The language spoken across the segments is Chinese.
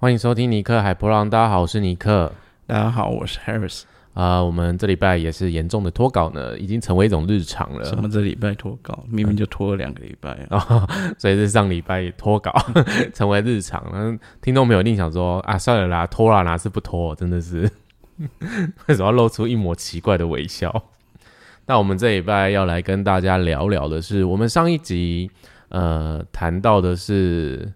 欢迎收听尼克海波浪，大家好，我是尼克。大家好，我是 Harris。啊、我们这礼拜也是严重的脱稿呢，已经成为一种日常了。什么这礼拜脱稿，明明就拖了两个礼拜啊！哦，所以是上礼拜脱稿 成为日常。嗯，听众朋友一定想说啊，算了啦，脱啦，哪是不脱？真的是 为什么要露出一抹奇怪的微笑？那我们这礼拜要来跟大家聊聊的是，我们上一集呃谈到的是，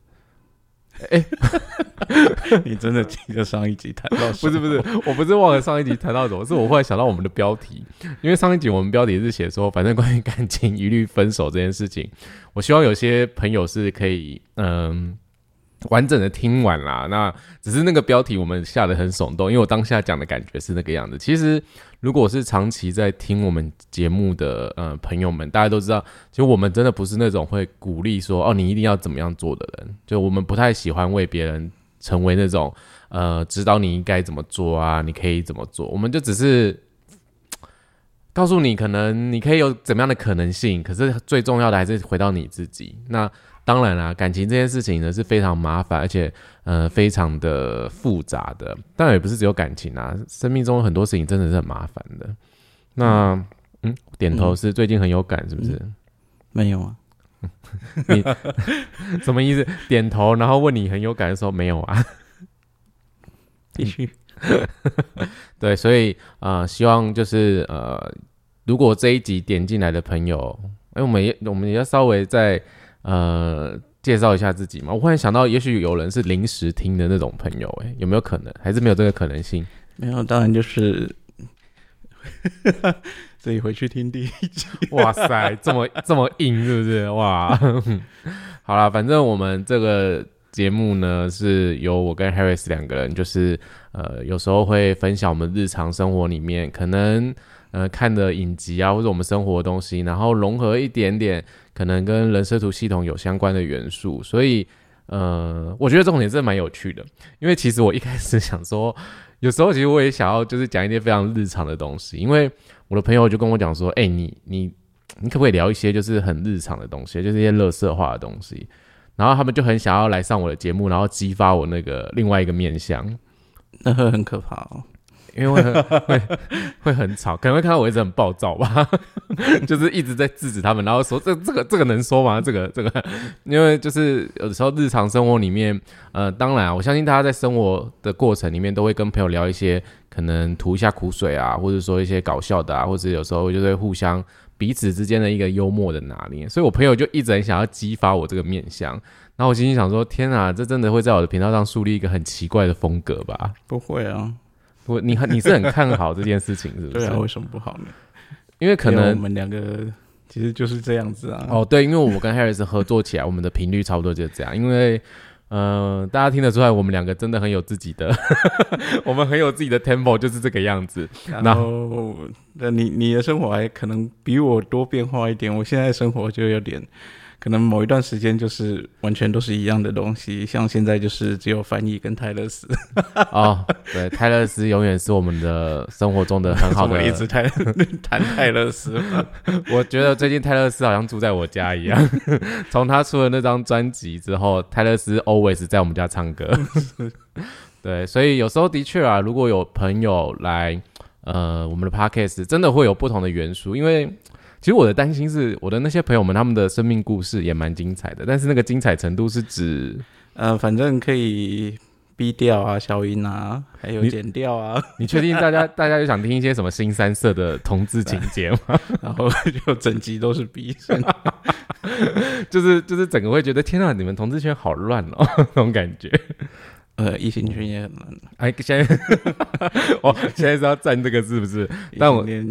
你真的记得上一集谈到不是不是，我不是忘了上一集谈到什么，是我忽然想到我们的标题，因为上一集我们标题是写说，反正关于感情一律分手这件事情，我希望有些朋友是可以嗯。完整的听完啦，那只是那个标题我们下的很耸动，因为我当下讲的感觉是那个样子。其实，如果是长期在听我们节目的呃朋友们，大家都知道，其实我们真的不是那种会鼓励说哦你一定要怎么样做的人，就我们不太喜欢为别人成为那种呃指导你应该怎么做啊，你可以怎么做，我们就只是告诉你可能你可以有怎么样的可能性，可是最重要的还是回到你自己。那当然啦，感情这件事情呢是非常麻烦，而且呃非常的复杂的。当然也不是只有感情啊，生命中有很多事情真的是很麻烦的。那嗯，点头是最近很有感，是不是？没有啊？你 什么意思？点头，然后问你很有感的时候没有啊？必须。对，所以呃，希望就是呃，如果这一集点进来的朋友，哎，我们也我们也要稍微再呃介绍一下自己嘛。我忽然想到，也许有人是临时听的那种朋友，哎，有没有可能？还是没有这个可能性？没有，当然就是 自己回去听第一集。哇塞，这么这么硬，是不是？哇，好啦，反正我们这个节目呢，是由我跟 Harris 两个人，就是呃，有时候会分享我们日常生活里面可能呃看的影集啊，或者我们生活的东西，然后融合一点点可能跟人设图系统有相关的元素，所以呃，我觉得这种也真的蛮有趣的，因为其实我一开始想说，有时候其实我也想要就是讲一些非常日常的东西，因为我的朋友就跟我讲说，哎、你你你可不可以聊一些就是很日常的东西，就是一些乐色化的东西？然后他们就很想要来上我的节目，然后激发我那个另外一个面向，那会很可怕哦。因为会会会很吵，可能会看到我一直很暴躁吧，就是一直在制止他们，然后说这这个这个能说吗？这个这个，因为就是有的时候日常生活里面，呃，当然啊，我相信大家在生活的过程里面都会跟朋友聊一些可能吐一下苦水啊，或者说一些搞笑的啊，或者有时候就会互相彼此之间的一个幽默的拿捏，所以我朋友就一直很想要激发我这个面相，然后我心里想说，天啊，这真的会在我的频道上树立一个很奇怪的风格吧？不会啊，我你很你是很看好这件事情，是不是？对啊，为什么不好呢？因为可因为我们两个其实就是这样子啊。哦，对，因为我跟 Harris 合作起来，我们的频率差不多就是这样。因为呃，大家听得出来，我们两个真的很有自己的，我们很有自己的 tempo，就是这个样子。然后，那你你的生活还可能比我多变化一点。我现在生活就有点，可能某一段时间就是完全都是一样的东西，像现在就是只有翻译跟泰勒斯，哦，对，泰勒斯永远是我们的生活中的很好的怎么一直谈谈泰勒斯。我觉得最近泰勒斯好像住在我家一样。从他出了那张专辑之后，泰勒斯 always 在我们家唱歌。对，所以有时候的确啊，如果有朋友来呃我们的 podcast，真的会有不同的元素。因为其实我的担心是，我的那些朋友们他们的生命故事也蛮精彩的，但是那个精彩程度是指呃，反正可以逼掉啊、消音啊，还有你剪掉啊，你确定大家大家就想听一些什么新三色的同志情节吗？然后就整集都是逼声。就是就是整个会觉得天啊，你们同志圈好乱哦，那种感觉。呃，异性圈也很难，哎，现在 哦，现在是要站这个是不是？但我对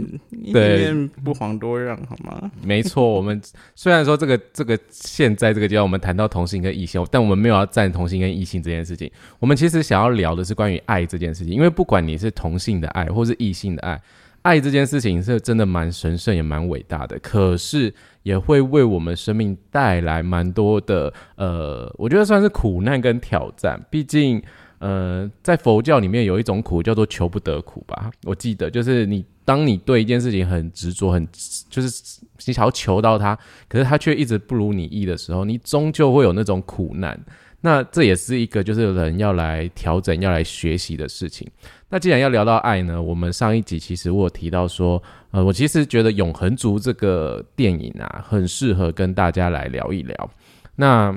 不遑多让，好吗？没错，我们虽然说这个这个现在这个阶段我们谈到同性跟异性，但我们没有要站同性跟异性这件事情。我们其实想要聊的是关于爱这件事情，因为不管你是同性的爱或是异性的爱，爱这件事情是真的蛮神圣也蛮伟大的，可是也会为我们生命带来蛮多的呃，我觉得算是苦难跟挑战。毕竟呃，在佛教里面有一种苦叫做求不得苦吧，我记得就是你当你对一件事情很执着，很就是你想要求到它，可是它却一直不如你意的时候，你终究会有那种苦难。那这也是一个就是人要来调整、要来学习的事情。那既然要聊到爱呢，我们上一集其实我有提到说，呃，我其实觉得《永恒族》这个电影啊，很适合跟大家来聊一聊。那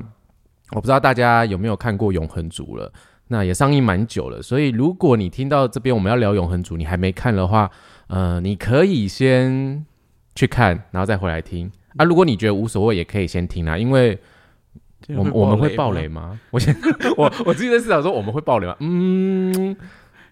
我不知道大家有没有看过《永恒族》了？那也上映蛮久了，所以如果你听到这边我们要聊《永恒族》，你还没看的话，呃，你可以先去看，然后再回来听啊。如果你觉得无所谓，也可以先听啊，因为。我们我们会爆雷吗？我先我我自己在思考说我们会爆雷吗？嗯，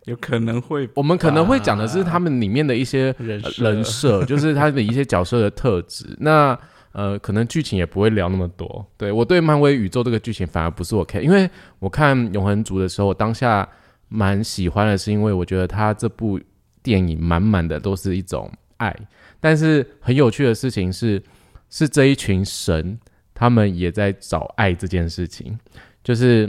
有可能会。我们可能会讲的是他们里面的一些人设，就是他的一些角色的特质。那呃，可能剧情也不会聊那么多。对我对漫威宇宙这个剧情反而不是我看，因为我看《永恒族》的时候，当下蛮喜欢的，是因为我觉得他这部电影满满的都是一种爱。但是很有趣的事情是，是这一群神。他们也在找爱这件事情，就是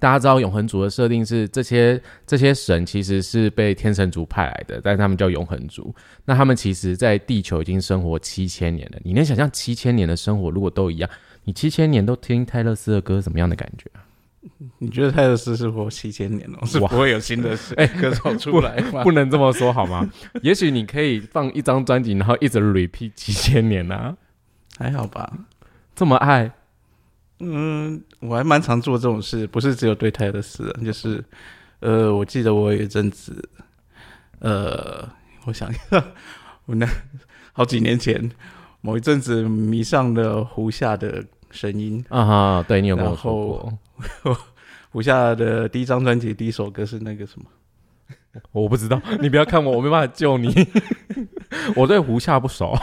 大家知道永恒族的设定是这些这些神其实是被天神族派来的，但是他们叫永恒族。那他们其实，在地球已经生活七千年了。你能想象七千年的生活如果都一样，你七千年都听泰勒斯的歌，什么样的感觉你觉得泰勒斯是活七千年了，是不会有新的哎歌手出来吗？不能这么说好吗？也许你可以放一张专辑，然后一直 repeat 七千年啊，还好吧。这么爱，嗯，我还蛮常做这种事，不是只有对台的事，就是，呃，我记得我有一阵子，呃，我想一下，我那好几年前，某一阵子迷上了胡夏的声音。啊哈，对你有跟我说过，胡夏的第一张专辑第一首歌是那个什么，我不知道，你不要看我，我没办法救你，我对胡夏不熟。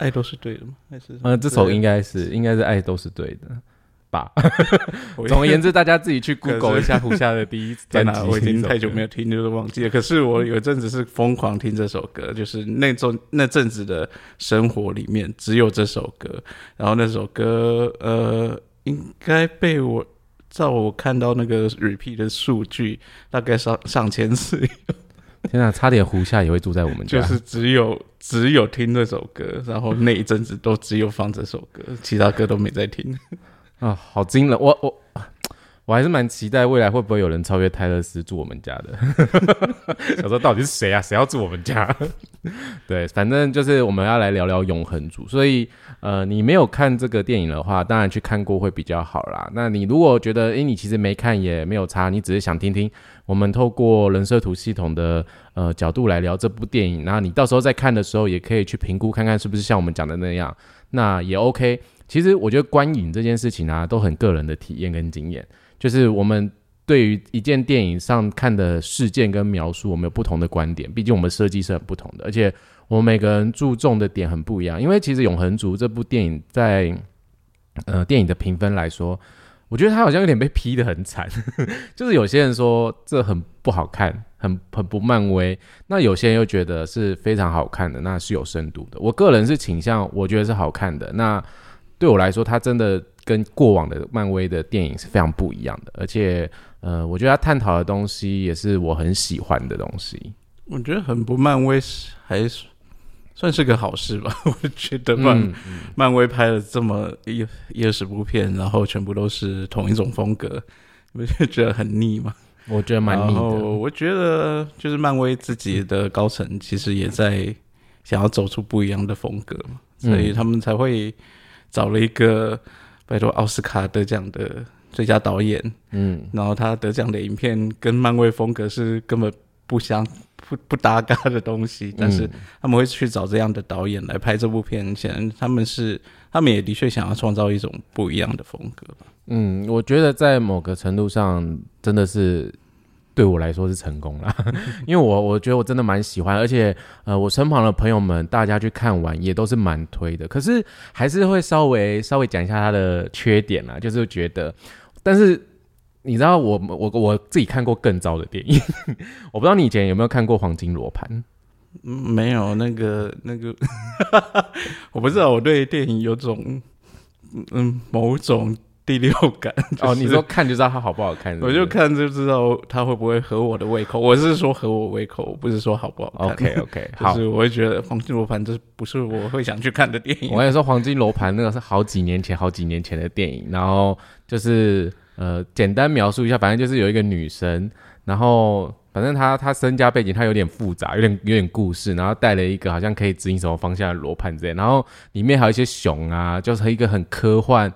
爱都是对的吗？还是嗯，这首应该是应该是爱都是对的吧。总而言之，大家自己去 Google 一下 胡夏的第一在哪？我已经太久没有听，就是忘记了。可是我有一阵子是疯狂听这首歌，就是那种那阵子的生活里面只有这首歌。然后那首歌呃，应该被我照我看到那个 repeat 的数据，大概上上千次。天啊，差点胡夏也会住在我们家。就是只有只有听这首歌，然后那一阵子都只有放这首歌，其他歌都没在听。啊，好惊人！我我我还是蛮期待未来会不会有人超越泰勒斯住我们家的。想说到底是谁啊？谁要住我们家？对，反正就是我们要来聊聊永恒族。所以呃，你没有看这个电影的话，当然去看过会比较好啦。那你如果觉得诶，你其实没看也没有差，你只是想听听。我们透过人设图系统的呃角度来聊这部电影，然后你到时候在看的时候，也可以去评估看看是不是像我们讲的那样，那也 OK。其实我觉得观影这件事情啊，都很个人的体验跟经验，就是我们对于一件电影上看的事件跟描述，我们有不同的观点，毕竟我们设计是很不同的，而且我们每个人注重的点很不一样。因为其实《永恒族》这部电影在呃电影的评分来说。我觉得他好像有点被批的很惨，就是有些人说这很不好看，很很不漫威，那有些人又觉得是非常好看的，那是有深度的。我个人是倾向，我觉得是好看的。那对我来说，它真的跟过往的漫威的电影是非常不一样的，而且呃，我觉得他探讨的东西也是我很喜欢的东西。我觉得很不漫威，还是。算是个好事吧，我觉得漫 漫威拍了这么一一二十部片，然后全部都是同一种风格，不是觉得很腻吗？我觉得蛮腻的。我觉得就是漫威自己的高层其实也在想要走出不一样的风格嘛，所以他们才会找了一个拜托奥斯卡得奖的最佳导演，嗯，然后他得奖的影片跟漫威风格是根本不相。不不搭嘎的东西，但是他们会去找这样的导演来拍这部片，显然他们是他们也的确想要创造一种不一样的风格吧。嗯，我觉得在某个程度上真的是对我来说是成功了，因为我我觉得我真的蛮喜欢，而且呃，我身旁的朋友们大家去看完也都是蛮推的，可是还是会稍微稍微讲一下他的缺点啦，就是觉得，但是。你知道我我我自己看过更糟的电影，我不知道你以前有没有看过《黄金罗盘》？没有，那个那个，我不知道我对电影有种嗯某种第六感。哦，就是你说看就知道它好不好看是不是我就看就知道它会不会合我的胃口。我是说合我胃口，不是说好不好看。OK OK 就好。是我会觉得《黄金罗盘》这不是我会想去看的电影我。跟你说，《黄金罗盘》那个是好几年前、好几年前的电影，然后就是呃，简单描述一下，反正就是有一个女生，然后反正她她身家背景她有点复杂，有点有点故事，然后带了一个好像可以指引什么方向的罗盘之类，然后里面还有一些熊啊，就是一个很科幻、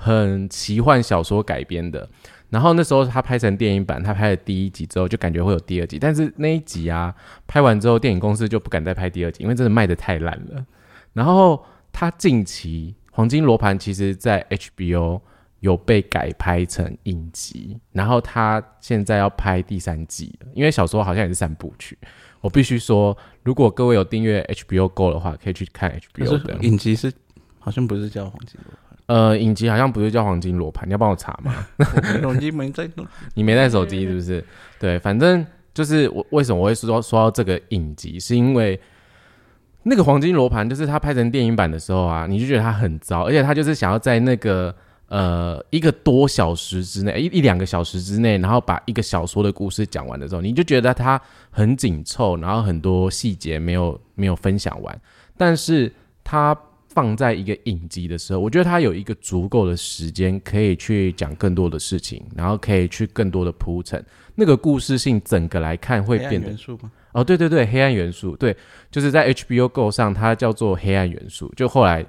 很奇幻小说改编的。然后那时候他拍成电影版，他拍了第一集之后，就感觉会有第二集，但是那一集啊拍完之后，电影公司就不敢再拍第二集，因为真的卖的太烂了。然后他近期《黄金罗盘》其实在 HBO 有被改拍成影集，然后他现在要拍第三季了，因为小说好像也是三部曲。我必须说，如果各位有订阅 HBO Go 的话，可以去看 HBO 的。影集是好像不是叫《黄金罗呃，影集好像不是叫《黄金罗盘》，你要帮我查吗？手机没在弄。你没带手机是不是？对，反正就是我为什么我会说说到这个影集，是因为那个黄金罗盘，就是他拍成电影版的时候啊，你就觉得他很糟，而且他就是想要在那个呃一个多小时之内，一一两个小时之内，然后把一个小说的故事讲完的时候，你就觉得它很紧凑，然后很多细节没有没有分享完，但是它放在一个影集的时候，我觉得它有一个足够的时间可以去讲更多的事情，然后可以去更多的铺陈，那个故事性整个来看会变得？哦，对对对，黑暗元素，对，就是在 HBO Go 上，它叫做黑暗元素。就后来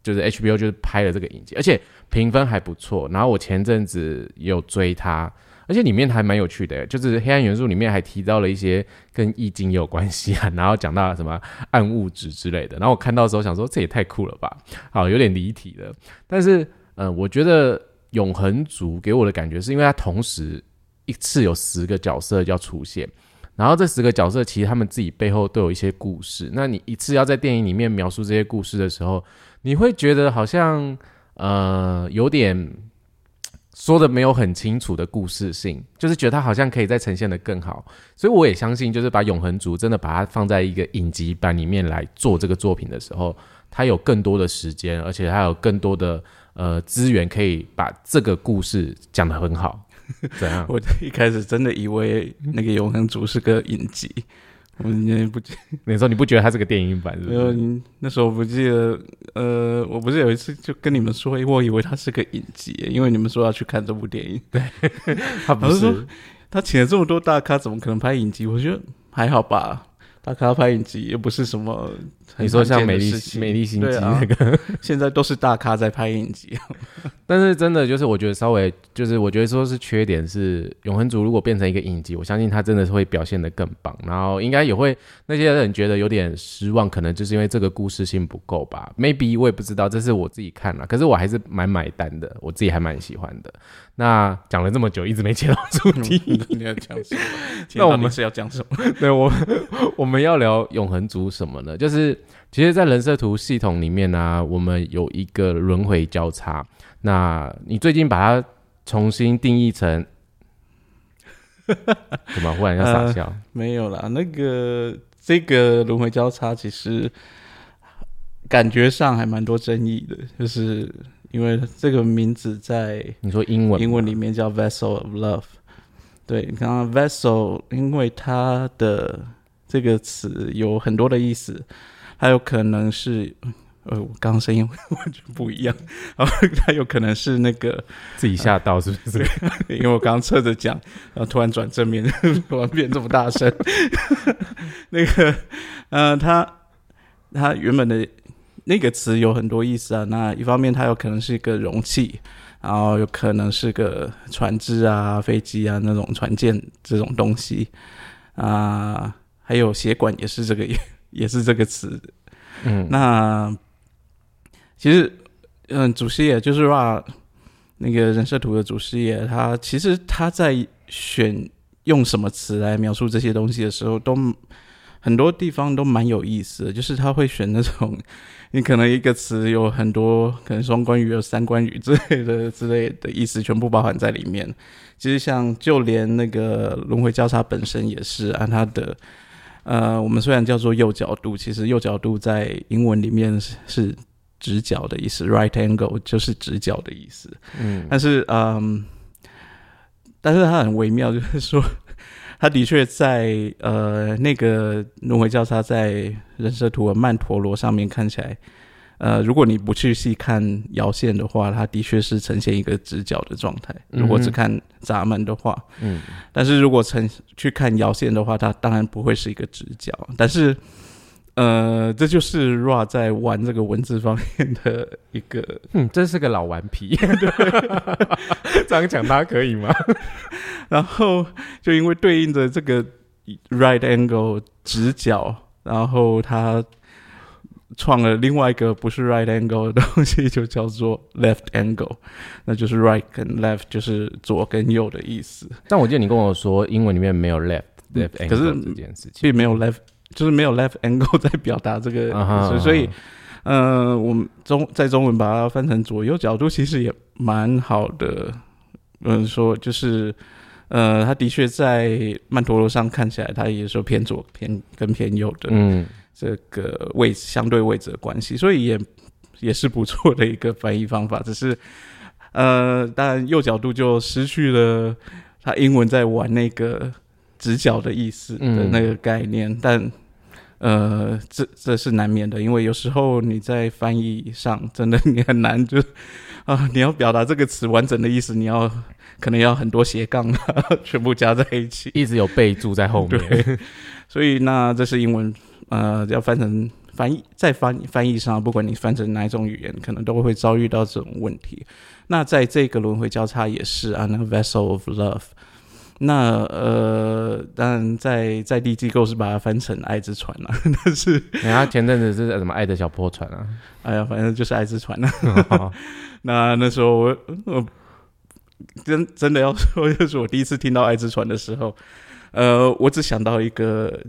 就是 HBO 就是拍了这个影集，而且评分还不错。然后我前阵子有追它，而且里面还蛮有趣的，就是黑暗元素里面还提到了一些跟易经有关系啊，然后讲到什么暗物质之类的。然后我看到的时候想说，这也太酷了吧，好，有点离题了。但是，嗯、我觉得永恒族给我的感觉是因为它同时一次有十个角色要出现。然后这十个角色其实他们自己背后都有一些故事。那你一次要在电影里面描述这些故事的时候，你会觉得好像呃有点说的没有很清楚的故事性，就是觉得它好像可以再呈现的更好。所以我也相信，就是把永恒族真的把它放在一个影集版里面来做这个作品的时候，它有更多的时间，而且它有更多的呃资源，可以把这个故事讲得很好。怎样？我一开始真的以为那个《永恒族》是个影集，我也不记，那时候你不觉得它是个电影版是不没有是？你那时候我不记得，呃，我不是有一次就跟你们说，我以为它是个影集，因为你们说要去看这部电影，对，他不老实说是。他请了这么多大咖，怎么可能拍影集？我觉得还好吧，大咖拍影集也不是什么很你说像美丽美丽心机那个，现在都是大咖在拍影集，但是真的就是我觉得稍微就是我觉得说是缺点是永恒族如果变成一个影集，我相信他真的是会表现的更棒，然后应该也会那些人觉得有点失望，可能就是因为这个故事性不够吧，maybe 我也不知道，这是我自己看了，可是我还是蛮买单的，我自己还蛮喜欢的。那讲了这么久，一直没切到主题，你要讲什么？那我们是要讲什么？对我 我们要聊永恒族什么呢？就是其实，在人设图系统里面呢、我们有一个轮回交叉。那你最近把它重新定义成怎么？忽然要傻笑？没有啦，那个这个轮回交叉其实感觉上还蛮多争议的，就是因为这个名字在你说英文？英文里面叫 vessel of love。对，你看 vessel，因为它的这个词有很多的意思，它有可能是。呃，我刚刚声音完全不一样，然 后它有可能是那个，自己吓到是不是？因为我刚刚侧着讲，然后突然转正面，突然变这么大声。那个，呃，它它原本的那个词有很多意思啊。那一方面，它有可能是一个容器，然后有可能是个船只啊、飞机啊那种船舰这种东西啊、还有血管也是这个 也是这个词。嗯，那其实，嗯，祖师爷就是 Ra 那个人设图的祖师爷，他其实他在选用什么词来描述这些东西的时候，都很多地方都蛮有意思的，就是他会选那种你可能一个词有很多，可能双关语、有三关语之类的之类的意思，全部包含在里面。其实像就连那个轮回交叉本身也是按它的。呃，我们虽然叫做右角度，其实右角度在英文里面是是直角的意思，right angle 就是直角的意思。嗯但是，嗯，但是它很微妙，就是说，它的确在呃那个轮回交叉在人设图的曼陀罗上面看起来，呃，如果你不去细看爻线的话，它的确是呈现一个直角的状态。如果只看闸门的话，嗯但是如果呈去看爻线的话，它当然不会是一个直角。但是，呃，这就是 Ra 在玩这个文字方面的一个 嗯，真是个老顽皮。这样讲他可以吗？然后就因为对应着这个 right angle 直角，然后他创了另外一个不是 right angle 的东西，就叫做 left angle，那就是 right 跟 left 就是左跟右的意思，但我记得你跟我说，英文里面没有 left left 嗯可是 angle 这件事情，并没有 left，就是没有 left angle 在表达这个意思，所以。呃，我们中在中文把它翻成左右角度，其实也蛮好的。嗯，说就是，呃，他的确在曼陀罗上看起来，它也是偏左偏跟偏右的嗯这个位置相对位置的关系，所以也也是不错的一个翻译方法。只是，呃，当然右角度就失去了他英文在玩那个直角的意思的那个概念，但。呃，这这是难免的，因为有时候你在翻译上真的 你很难就啊，你要表达这个词完整的意思，你要可能要很多斜杠啊，全部加在一起。一直有备注在后面。对，所以那这是英文，呃，要翻成翻译，在翻翻译上，不管你翻成哪一种语言，可能都会遭遇到这种问题。那在这个轮回交叉也是啊，那 vessel of love。那呃，当然在在地机构是把它翻成爱之船了、但是人家前阵子是什么爱的小破船啊？哎呀，反正就是爱之船了、那那时候我我真真的要说，就是我第一次听到爱之船的时候，呃，我只想到一个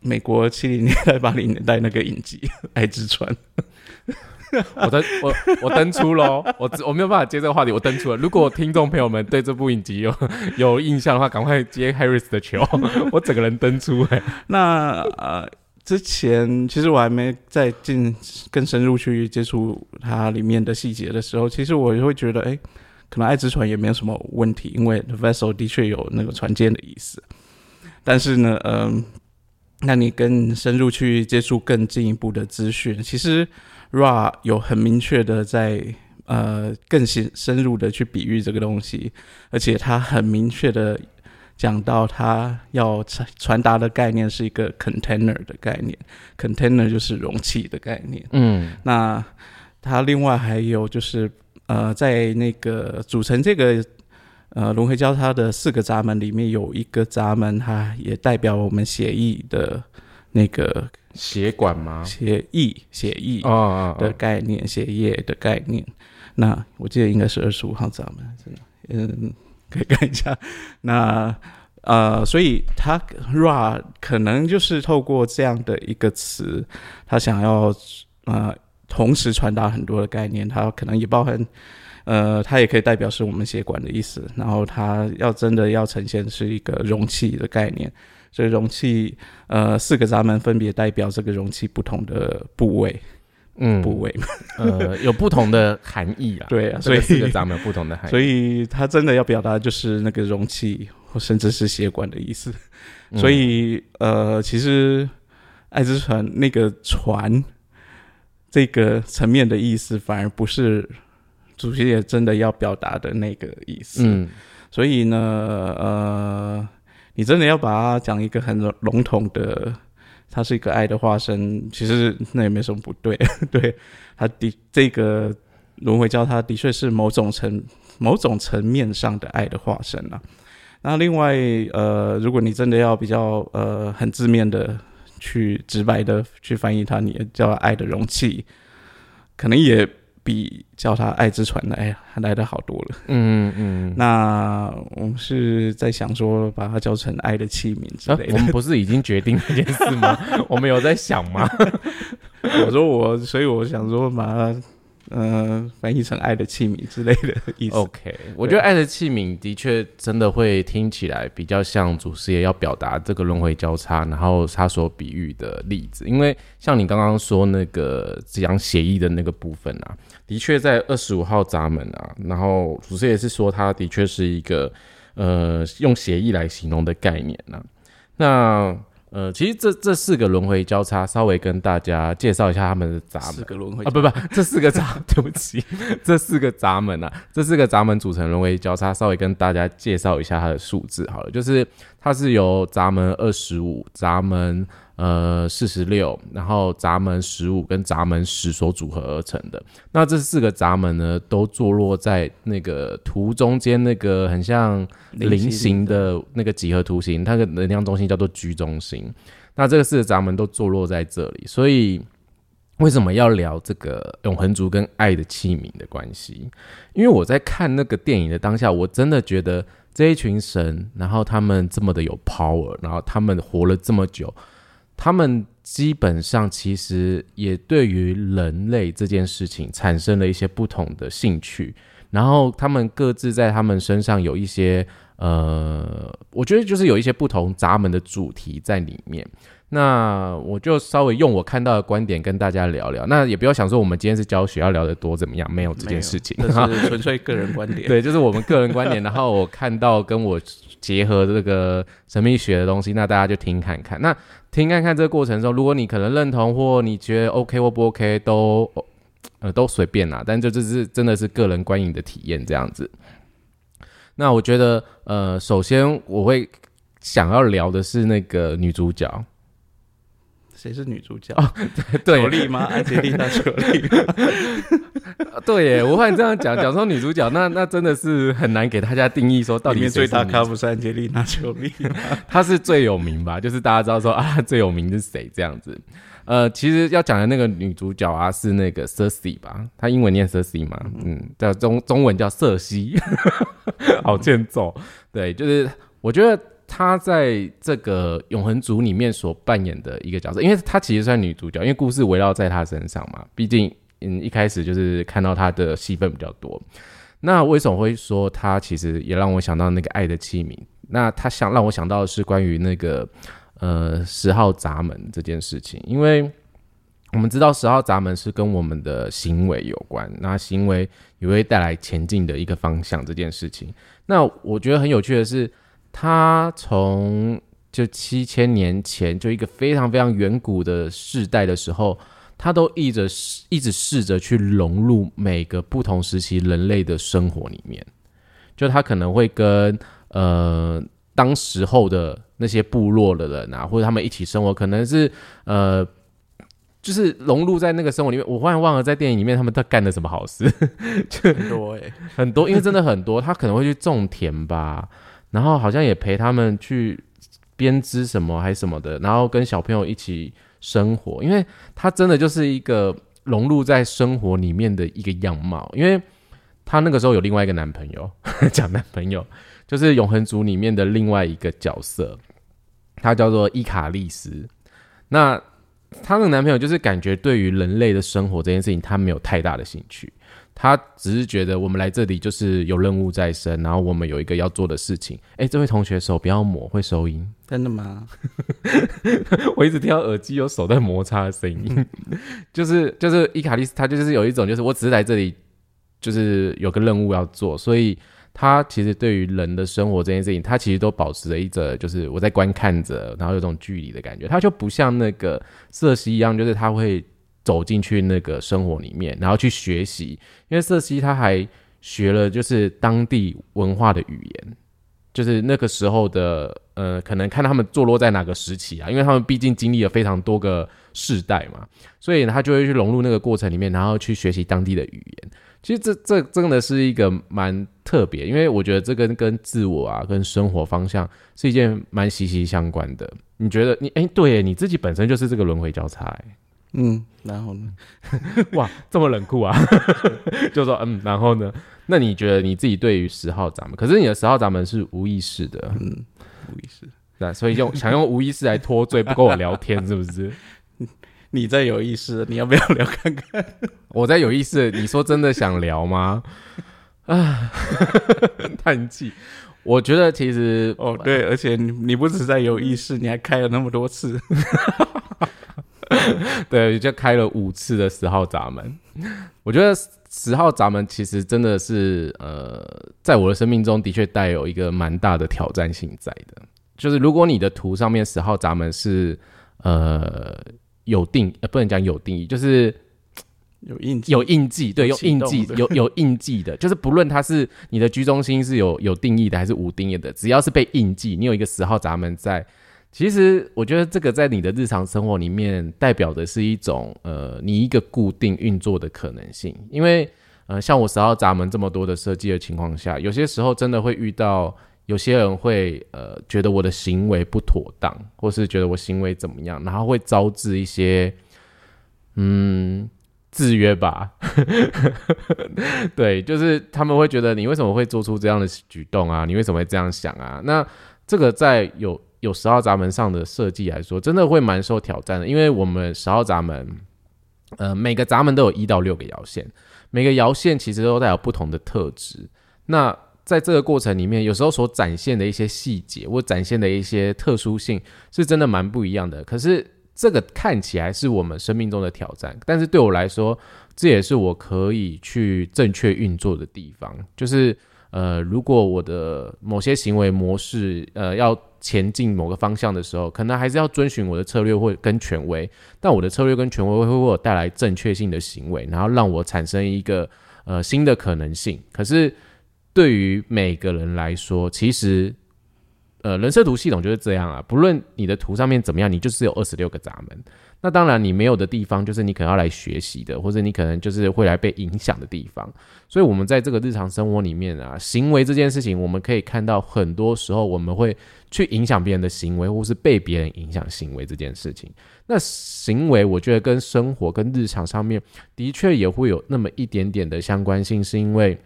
美国七零年代、八零年代那个影集《爱之船》。我登我我登出喽，我我没有办法接这个话题，我登出了。如果听众朋友们对这部影集有 有印象的话，赶快接 Harris 的球，我整个人登出哎、那呃，之前其实我还没再进更深入去接触它里面的细节的时候，其实我就会觉得，哎、可能爱之船也没有什么问题，因为 vessel 的确有那个船舰的意思。但是呢，嗯、那你更深入去接触更进一步的资讯，其实 Ra 有很明确的在呃更深深入的去比喻这个东西，而且他很明确的讲到他要传传达的概念是一个 container 的概念，container 就是容器的概念。嗯那他另外还有就是呃，在那个组成这个呃轮回交叉的四个闸门里面，有一个闸门，它也代表我们协议的那个血管吗？协议协议哦哦的哦，概念，血液的概念。那我记得应该是二十五号闸门，真的，嗯，可以看一下。那呃，所以他 ra 可能就是透过这样的一个词，他想要呃同时传达很多的概念，它可能也包含。呃，它也可以代表是我们血管的意思，然后它要真的要呈现是一个容器的概念，所以容器呃四个闸门分别代表这个容器不同的部位，嗯部位嘛，呃 有不同的含义啊。对啊，所以四个闸门不同的含义，所以它真的要表达就是那个容器或甚至是血管的意思。嗯所以呃，其实爱之船那个船这个层面的意思，反而不是主席也真的要表达的那个意思。嗯所以呢，呃，你真的要把它讲一个很笼统的，它是一个爱的化身，其实那也没什么不对。对，它的这个轮回教，它的确是某种层某种层面上的爱的化身啊。那另外，呃，如果你真的要比较呃很字面的去直白的去翻译它，你叫爱的容器，可能也比叫他爱之船来还来的好多了。嗯嗯。那我们是在想说，把它叫成爱的器皿之啊类，的。我们不是已经决定这件事吗？我们有在想吗？我说我，所以我想说把它呃，翻译成爱的器皿之类的 意思。OK，我觉得爱的器皿的确真的会听起来比较像祖师爷要表达这个轮回交叉，然后他所比喻的例子。因为像你刚刚说那个讲协议的那个部分啊，的确在二十五号闸门啊，然后祖师爷是说他的确是一个呃用协议来形容的概念啊。那呃，其实这这四个轮回交叉，稍微跟大家介绍一下他们的闸门四。个轮回啊，不不，这四个闸，对不起，这四个闸门啊，这四个闸门组成轮回交叉，稍微跟大家介绍一下它的数字好了，就是它是由闸门二十五、闸门呃四十六，然后闸门十五跟闸门十所组合而成的。那这四个闸门呢，都坐落在那个图中间那个很像菱形的那个几何图形，它的能量中心叫做居中心。那这个四个闸门都坐落在这里，所以为什么要聊这个永恒族跟爱的器皿的关系？因为我在看那个电影的当下，我真的觉得这一群神，然后他们这么的有 power，然后他们活了这么久，他们基本上其实也对于人类这件事情产生了一些不同的兴趣，然后他们各自在他们身上有一些呃，我觉得就是有一些不同闸门的主题在里面。那我就稍微用我看到的观点跟大家聊聊。那也不要想说我们今天是教学要聊得多怎么样，没有这件事情。这是 纯粹个人观点。对，就是我们个人观点。然后我看到跟我结合这个神秘学的东西，那大家就听看看。那听看看这个过程中，如果你可能认同或你觉得 OK 或不 OK，都呃都随便啦。但就这是真的是个人观影的体验这样子。那我觉得呃，首先我会想要聊的是那个女主角。谁是女主角？对裘丽吗？安吉丽娜·裘丽。对耶，我换这样讲，讲说女主角，那那真的是很难给大家定义说到底里面最大咖不是安吉丽娜·裘丽？她是最有名吧？就是大家知道说啊，最有名是谁这样子。呃，其实要讲的那个女主角啊，是那个 Cersei 吧？她英文念 Cersei 嘛，嗯，叫中中文叫瑟西，好欠揍。对，就是我觉得她在这个永恒族里面所扮演的一个角色，因为她其实算女主角，因为故事围绕在她身上嘛。毕竟，嗯，一开始就是看到他的戏份比较多。那为什么会说他其实也让我想到那个爱的器皿？那他想让我想到的是关于那个呃十号闸门这件事情，因为我们知道十号闸门是跟我们的行为有关，那行为也会带来前进的一个方向这件事情。那我觉得很有趣的是，他从就七千年前就一个非常非常远古的世代的时候，他都一直一直试着去融入每个不同时期人类的生活里面，就他可能会跟呃当时候的那些部落的人啊，或者他们一起生活，可能是呃。就是融入在那个生活里面，我忽然忘了在电影里面他们在干的什么好事，就很多哎、很多，因为真的很多，他可能会去种田吧，然后好像也陪他们去编织什么还什么的，然后跟小朋友一起生活，因为他真的就是一个融入在生活里面的一个样貌，因为她那个时候有另外一个男朋友，讲男朋友就是永恒族里面的另外一个角色，他叫做伊卡利斯，那。她的男朋友就是感觉对于人类的生活这件事情，他没有太大的兴趣。他只是觉得我们来这里就是有任务在身，然后我们有一个要做的事情。哎，这位同学手不要抹，会收音。真的吗？我一直听到耳机有手在摩擦的声音，就是就是伊卡利斯，他就是有一种就是我只是来这里，就是有个任务要做，所以他其实对于人的生活这件事情，他其实都保持着一种就是我在观看着，然后有种距离的感觉。他就不像那个瑟西一样，就是他会走进去那个生活里面，然后去学习，因为瑟西他还学了就是当地文化的语言。就是那个时候的，呃，可能看他们坐落在哪个时期啊，因为他们毕竟经历了非常多个世代嘛，所以他就会去融入那个过程里面，然后去学习当地的语言。其实这这真的是一个蛮特别，因为我觉得这跟跟自我啊、跟生活方向是一件蛮息息相关的。你觉得你哎，对，你自己本身就是这个轮回交叉，嗯，然后呢？哇，这么冷酷啊！就说嗯，然后呢？那你觉得你自己对于十号闸门，可是你的十号闸门是无意识的，嗯，无意识。那，所以用 想用无意识来脱罪，不跟我聊天，是不是？你在有意识，你要不要聊看看？我在有意识，你说真的想聊吗？啊，叹气。我觉得其实哦，对，而且你你不只在有意识，你还开了那么多次，对，就开了五次的十号闸门。我觉得十号闸门其实真的是呃，在我的生命中的确带有一个蛮大的挑战性在的。就是如果你的图上面十号闸门是呃有定，呃不能讲有定义，就是。有印记，有印记，对，有印记，有有印记的，就是不论它是你的居中心是有有定义的还是无定义的，只要是被印记，你有一个十号闸门在，其实我觉得这个在你的日常生活里面代表的是一种呃，你一个固定运作的可能性。因为呃，像我十号闸门这么多的设计的情况下，有些时候真的会遇到有些人会呃觉得我的行为不妥当，或是觉得我行为怎么样，然后会招致一些嗯。制约吧，对，就是他们会觉得你为什么会做出这样的举动啊？你为什么会这样想啊？那这个在有有十号闸门上的设计来说，真的会蛮受挑战的，因为我们十号闸门，呃，每个闸门都有一到六个摇线，每个摇线其实都带有不同的特质。那在这个过程里面，有时候所展现的一些细节或展现的一些特殊性，是真的蛮不一样的。可是。这个看起来是我们生命中的挑战，但是对我来说，这也是我可以去正确运作的地方。就是呃，如果我的某些行为模式呃要前进某个方向的时候，可能还是要遵循我的策略或跟权威，但我的策略跟权威会为我带来正确性的行为，然后让我产生一个呃新的可能性。可是对于每个人来说，其实。呃，人设图系统就是这样啊，不论你的图上面怎么样，你就是有二十六个闸门。那当然，你没有的地方，就是你可能要来学习的，或者你可能就是会来被影响的地方。所以，我们在这个日常生活里面啊，行为这件事情，我们可以看到很多时候我们会去影响别人的行为，或是被别人影响行为这件事情。那行为，我觉得跟生活、跟日常上面的确也会有那么一点点的相关性，是因为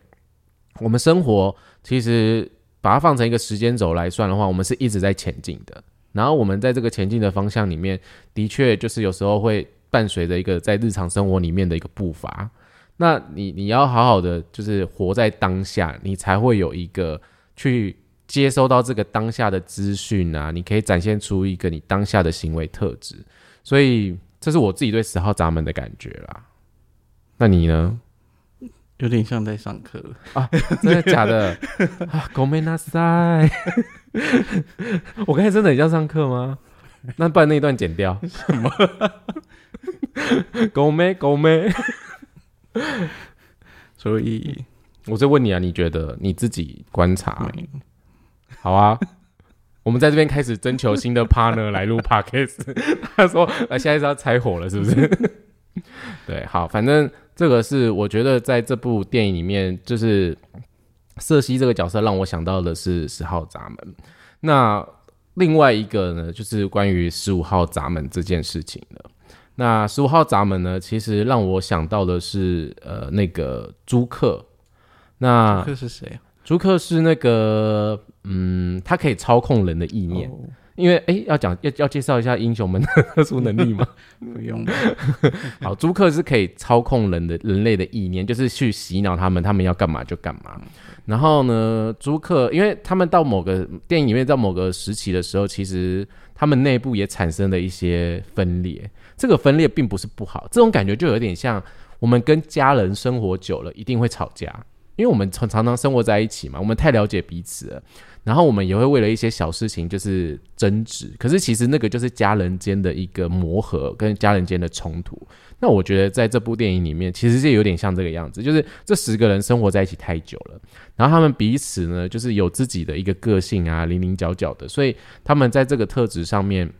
我们生活其实。把它放成一个时间轴来算的话，我们是一直在前进的。然后我们在这个前进的方向里面，的确就是有时候会伴随着一个在日常生活里面的一个步伐。那你你要好好的就是活在当下，你才会有一个去接收到这个当下的资讯啊，你可以展现出一个你当下的行为特质。所以这是我自己对十号闸门的感觉啦。那你呢？有点像在上课啊！真的假的啊？狗妹那塞，我刚才真的很像上课吗？那不然那一段剪掉什么？狗妹狗妹，所以我在问你啊，你觉得你自己观察好啊？我们在这边开始征求新的 partner 来录 podcast。他说：“啊，现在是要拆火了，是不是？” 对，好，反正。这个是我觉得在这部电影里面，就是瑟西这个角色让我想到的是十号闸门。那另外一个呢，就是关于十五号闸门这件事情的。那十五号闸门呢，其实让我想到的是呃那个租客。那朱克是谁啊？朱克是那个嗯，他可以操控人的意念。因为哎，要讲要要介绍一下英雄们的特殊能力吗？不用。好，租客是可以操控人的人类的意念，就是去洗脑他们，他们要干嘛就干嘛。然后呢，租客，因为他们到某个电影里面，到某个时期的时候，其实他们内部也产生了一些分裂。这个分裂并不是不好，这种感觉就有点像我们跟家人生活久了，一定会吵架，因为我们常常常生活在一起嘛，我们太了解彼此了。然后我们也会为了一些小事情就是争执，可是其实那个就是家人间的一个磨合跟家人间的冲突。那我觉得在这部电影里面，其实是有点像这个样子，就是这十个人生活在一起太久了，然后他们彼此呢就是有自己的一个个性啊，零零角角的，所以他们在这个特质上面。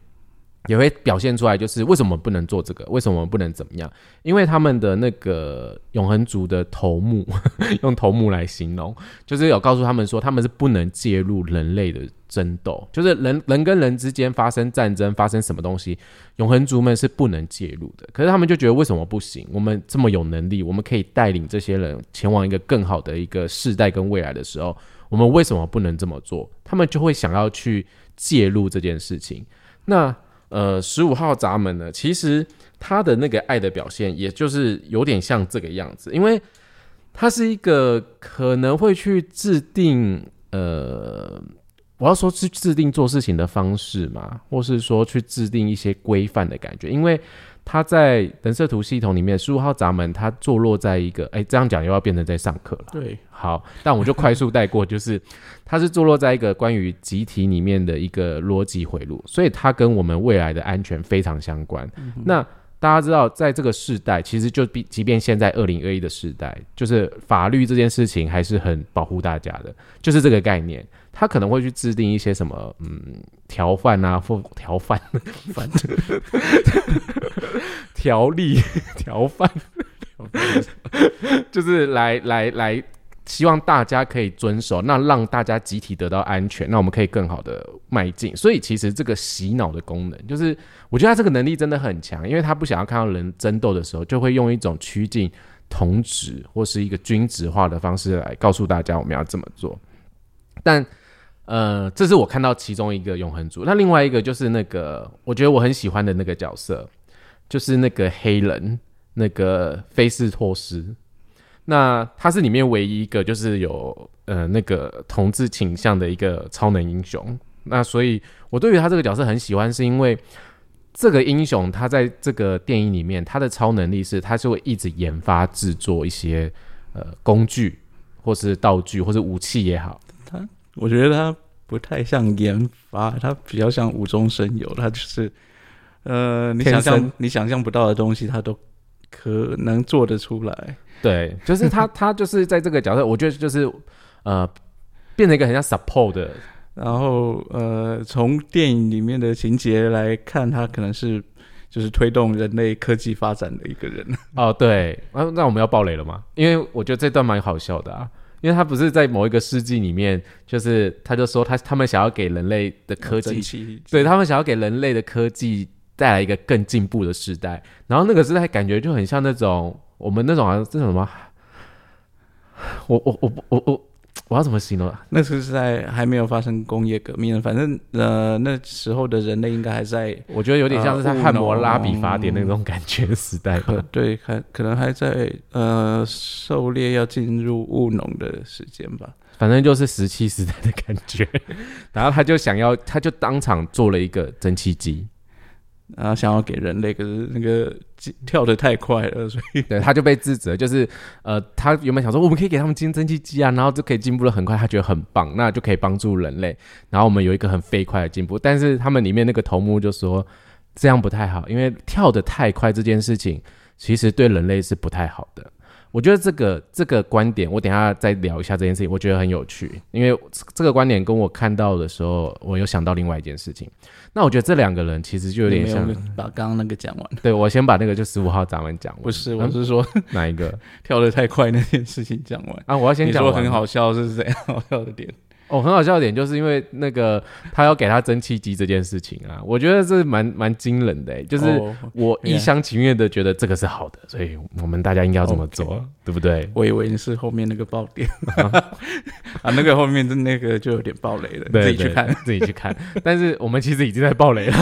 也会表现出来，就是为什么不能做这个？为什么不能怎么样？因为他们的那个永恒族的头目，用头目来形容，就是有告诉他们说，他们是不能介入人类的争斗，就是人人跟人之间发生战争，发生什么东西，永恒族们是不能介入的。可是他们就觉得为什么不行？我们这么有能力，我们可以带领这些人前往一个更好的一个世代跟未来的时候，我们为什么不能这么做？他们就会想要去介入这件事情。那。呃，十五号闸门呢，其实他的那个爱的表现，也就是有点像这个样子，因为他是一个可能会去制定，呃，我要说去制定做事情的方式嘛，或是说去制定一些规范的感觉，因为。它在人设图系统里面，十五号闸门它坐落在一个，哎，这样讲又要变成在上课了。对，好，但我就快速带过，就是它是坐落在一个关于集体里面的一个逻辑回路，所以它跟我们未来的安全非常相关。那大家知道，在这个时代，其实就比即便现在二零二一的时代，就是法律这件事情还是很保护大家的，就是这个概念。他可能会去制定一些什么，嗯，条范啊，或条范，反正条例、条范，就是来来来，希望大家可以遵守，那让大家集体得到安全，那我们可以更好的迈进。所以其实这个洗脑的功能，就是我觉得他这个能力真的很强，因为他不想要看到人争斗的时候，就会用一种趋近同质或是一个均质化的方式来告诉大家我们要怎么做，但。呃，这是我看到其中一个永恒族。那另外一个就是那个，我觉得我很喜欢的那个角色，就是那个黑人，那个菲斯托斯。那他是里面唯一一个就是有呃那个同志倾向的一个超能英雄。那所以我对于他这个角色很喜欢，是因为这个英雄他在这个电影里面，他的超能力是他是会一直研发制作一些呃工具，或是道具，或是武器也好。他我觉得他不太像研发，他比较像无中生有。他就是，呃，你想象你想象不到的东西，他都可能做得出来。对，就是他，他就是在这个角色，我觉得就是呃，变成一个很像 support 的。然后呃，从电影里面的情节来看，他可能是就是推动人类科技发展的一个人。哦，对，那那我们要爆雷了吗？因为我觉得这段蛮好笑的啊。因为他不是在某一个世纪里面，就是他就说他他们想要给人类的科技，对他们想要给人类的科技带来一个更进步的时代，然后那个时代感觉就很像那种我们那种好像这种什么，我我我我我。我要怎么形容啊？那时是在还没有发生工业革命，反正呃那时候的人类应该还在。我觉得有点像是在汉谟拉比法典那种感觉时代吧。对，还可能还在呃狩猎要进入务农的时间吧。反正就是石器时代的感觉。然后他就想要，他就当场做了一个蒸汽机。然后想要给人类，可是那个跳的太快了，所以 对他就被自责。就是呃，他原本想说我们可以给他们进蒸汽机啊，然后就可以进步的很快，他觉得很棒，那就可以帮助人类。然后我们有一个很飞快的进步，但是他们里面那个头目就说这样不太好，因为跳的太快这件事情其实对人类是不太好的。我觉得这个这个观点，我等下再聊一下这件事情，我觉得很有趣，因为这个观点跟我看到的时候，我又想到另外一件事情。那我觉得这两个人其实就有点像把刚刚那个讲完。对，我先把那个就十五号咱们讲完。不是，我是说哪一个 跳得太快那件事情讲完啊？我要先讲很好笑，是怎样好笑的点？哦，很好笑的点就是因为那个他要给他蒸汽机这件事情啊，我觉得这蛮蛮惊人的，就是我一厢情愿的觉得这个是好的，所以我们大家应该要这么做，对不对？我以为你是后面那个爆点啊，那个后面的那个就有点爆雷了，自己去看，自己去看。但是我们其实已经在爆雷了，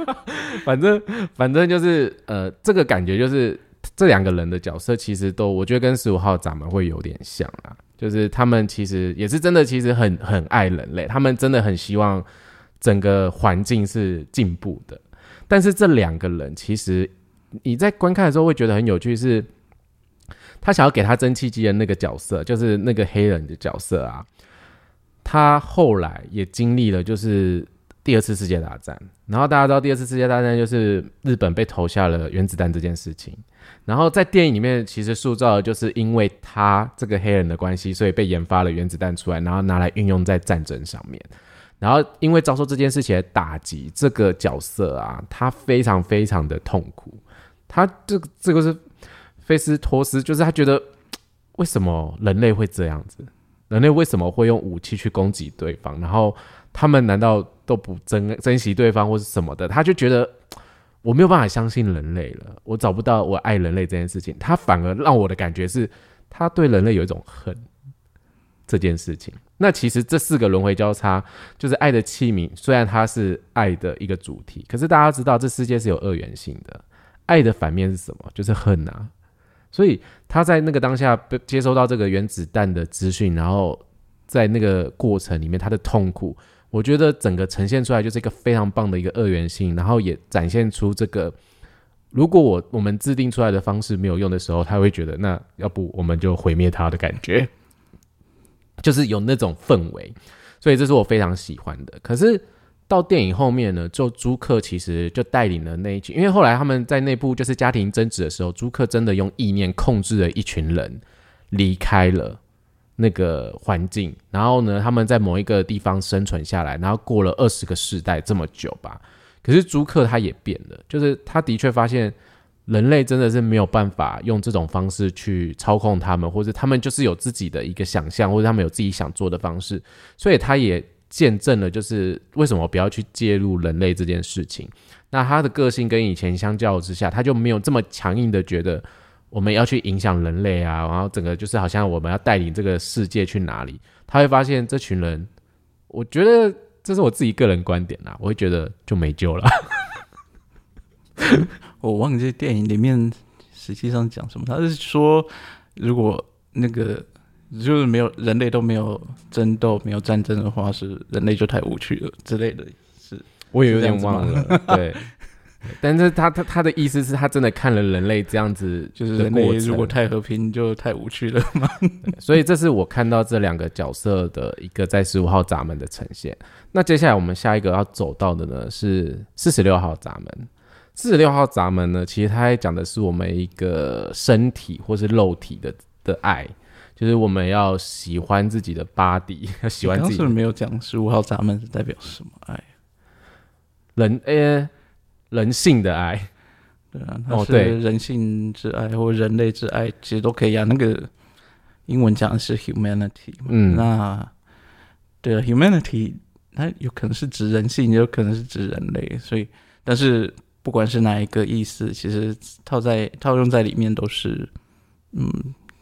反正反正就是呃，这个感觉就是这两个人的角色其实都，我觉得跟十五号咱们会有点像啊。就是他们其实也是真的，其实很很爱人类，他们真的很希望整个环境是进步的。但是这两个人其实你在观看的时候会觉得很有趣，是他想要给他蒸汽机的那个角色，就是那个黑人的角色啊，他后来也经历了就是第二次世界大战，然后大家知道第二次世界大战就是日本被投下了原子弹这件事情。然后在电影里面，其实塑造的就是因为他这个黑人的关系，所以被研发了原子弹出来，然后拿来运用在战争上面。然后因为遭受这件事情的打击，这个角色啊，他非常非常的痛苦。他这个这个是菲斯托斯，就是他觉得为什么人类会这样子？人类为什么会用武器去攻击对方？然后他们难道都不珍珍惜对方或是什么的？他就觉得。我没有办法相信人类了，我找不到我爱人类这件事情，他反而让我的感觉是，他对人类有一种恨，这件事情。那其实这四个轮回交叉，就是爱的器皿。虽然它是爱的一个主题，可是大家知道，这世界是有二元性的。爱的反面是什么？就是恨啊。所以他在那个当下被接收到这个原子弹的资讯，然后在那个过程里面，他的痛苦，我觉得整个呈现出来就是一个非常棒的一个二元性，然后也展现出这个，如果我我们制定出来的方式没有用的时候，他会觉得那要不我们就毁灭他的感觉，就是有那种氛围，所以这是我非常喜欢的。可是。到电影后面呢，就租客其实就带领了那一群，因为后来他们在内部就是家庭争执的时候，租客真的用意念控制了一群人离开了那个环境，然后呢，他们在某一个地方生存下来，然后过了二十个世代这么久吧。可是租客他也变了，就是他的确发现人类真的是没有办法用这种方式去操控他们，或者他们就是有自己的一个想象，或者他们有自己想做的方式，所以他也。见证了，就是为什么不要去介入人类这件事情。那他的个性跟以前相较之下，他就没有这么强硬的觉得我们要去影响人类啊，然后整个就是好像我们要带领这个世界去哪里。他会发现这群人，我觉得这是我自己个人观点啦，我会觉得就没救了。我忘记电影里面实际上讲什么，他是说如果那个。就是没有人类都没有争斗、没有战争的话，是人类就太无趣了之类的。是，我也有点忘了。对，但是他他他的意思是他真的看了人类这样子，就是人类如果太和平就太无趣了嘛。所以这是我看到这两个角色的一个在十五号闸门的呈现。那接下来我们下一个要走到的呢是四十六号闸门。四十六号闸门呢，其实它讲的是我们一个身体或是肉体的的爱。就是我们要喜欢自己的 body，要喜欢自己。当时没有讲十五号闸门是代表什么爱？人诶，人性的爱。对啊，哦对，人性之爱或人类之爱其实都可以啊。那个英文讲的是 humanity，嗯，那对啊，humanity 它有可能是指人性，也有可能是指人类。所以，但是不管是哪一个意思，其实套在套用在里面都是，嗯。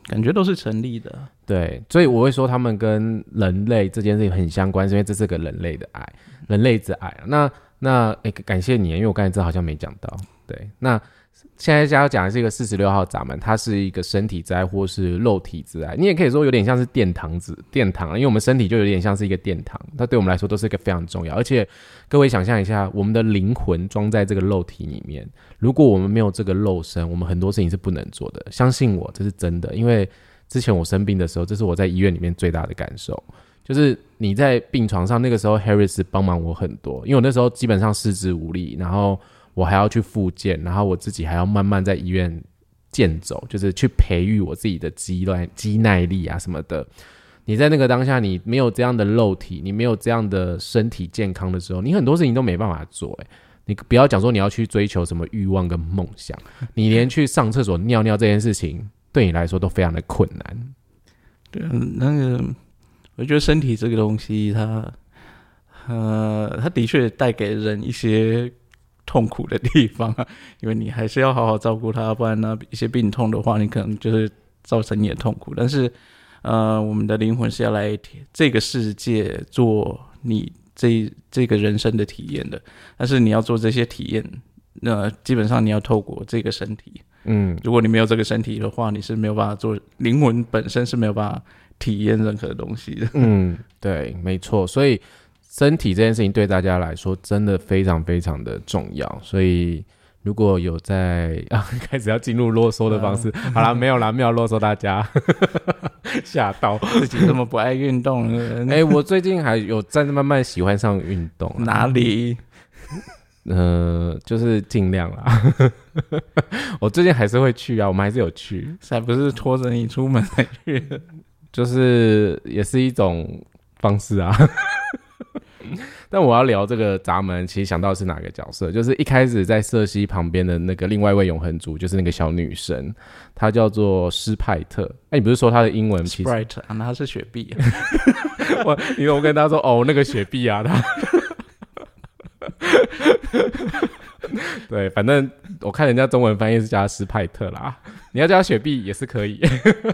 感觉都是成立的，对，所以我会说他们跟人类这件事情很相关，是因为这是个人类的爱，人类之爱。那那诶，感谢你，因为我刚才这好像没讲到，对，那。现在要讲的是一个四十六号闸门，它是一个身体之爱或是肉体之爱，你也可以说有点像是殿堂子殿堂因为我们身体就有点像是一个殿堂，它对我们来说都是一个非常重要。而且各位想象一下，我们的灵魂装在这个肉体里面，如果我们没有这个肉身，我们很多事情是不能做的。相信我，这是真的。因为之前我生病的时候，这是我在医院里面最大的感受，就是你在病床上那个时候，Harris 帮忙我很多，因为我那时候基本上四肢无力，然后。我还要去复健，然后我自己还要慢慢在医院健走，就是去培育我自己的肌耐肌耐力啊什么的。你在那个当下，你没有这样的肉体，你没有这样的身体健康的时候，你很多事情都没办法做。诶，你不要讲说你要去追求什么欲望跟梦想，你连去上厕所尿尿这件事情，对你来说都非常的困难。对啊，那个我觉得身体这个东西，它呃，它的确带给人一些。痛苦的地方啊，因为你还是要好好照顾它，不然呢，一些病痛的话，你可能就是造成你的痛苦。但是，呃，我们的灵魂是要来这个世界做你这这个人生的体验的。但是你要做这些体验，那基本上你要透过这个身体。嗯，如果你没有这个身体的话，你是没有办法做灵魂本身是没有办法体验任何东西的。嗯，对，没错，所以。身体这件事情对大家来说真的非常非常的重要，所以如果有在啊 开始要进入啰嗦的方式，好了，没有了，没有啰嗦大家，吓到自己这么不爱运动，哎，我最近还有在慢慢喜欢上运动，哪里？呃，就是尽量啦。我最近还是会去啊，我们还是有去，才不是拖着你出门才去，就是也是一种方式啊。但我要聊这个闸门，其实想到是哪个角色？就是一开始在瑟西旁边的那个另外一位永恒族，就是那个小女生，她叫做施派特。哎，你不是说她的英文？Sprite 啊，那她是雪碧。我，因为我跟她说，哦，那个雪碧啊，她。对，反正我看人家中文翻译是叫斯派特啦，你要叫他雪碧也是可以。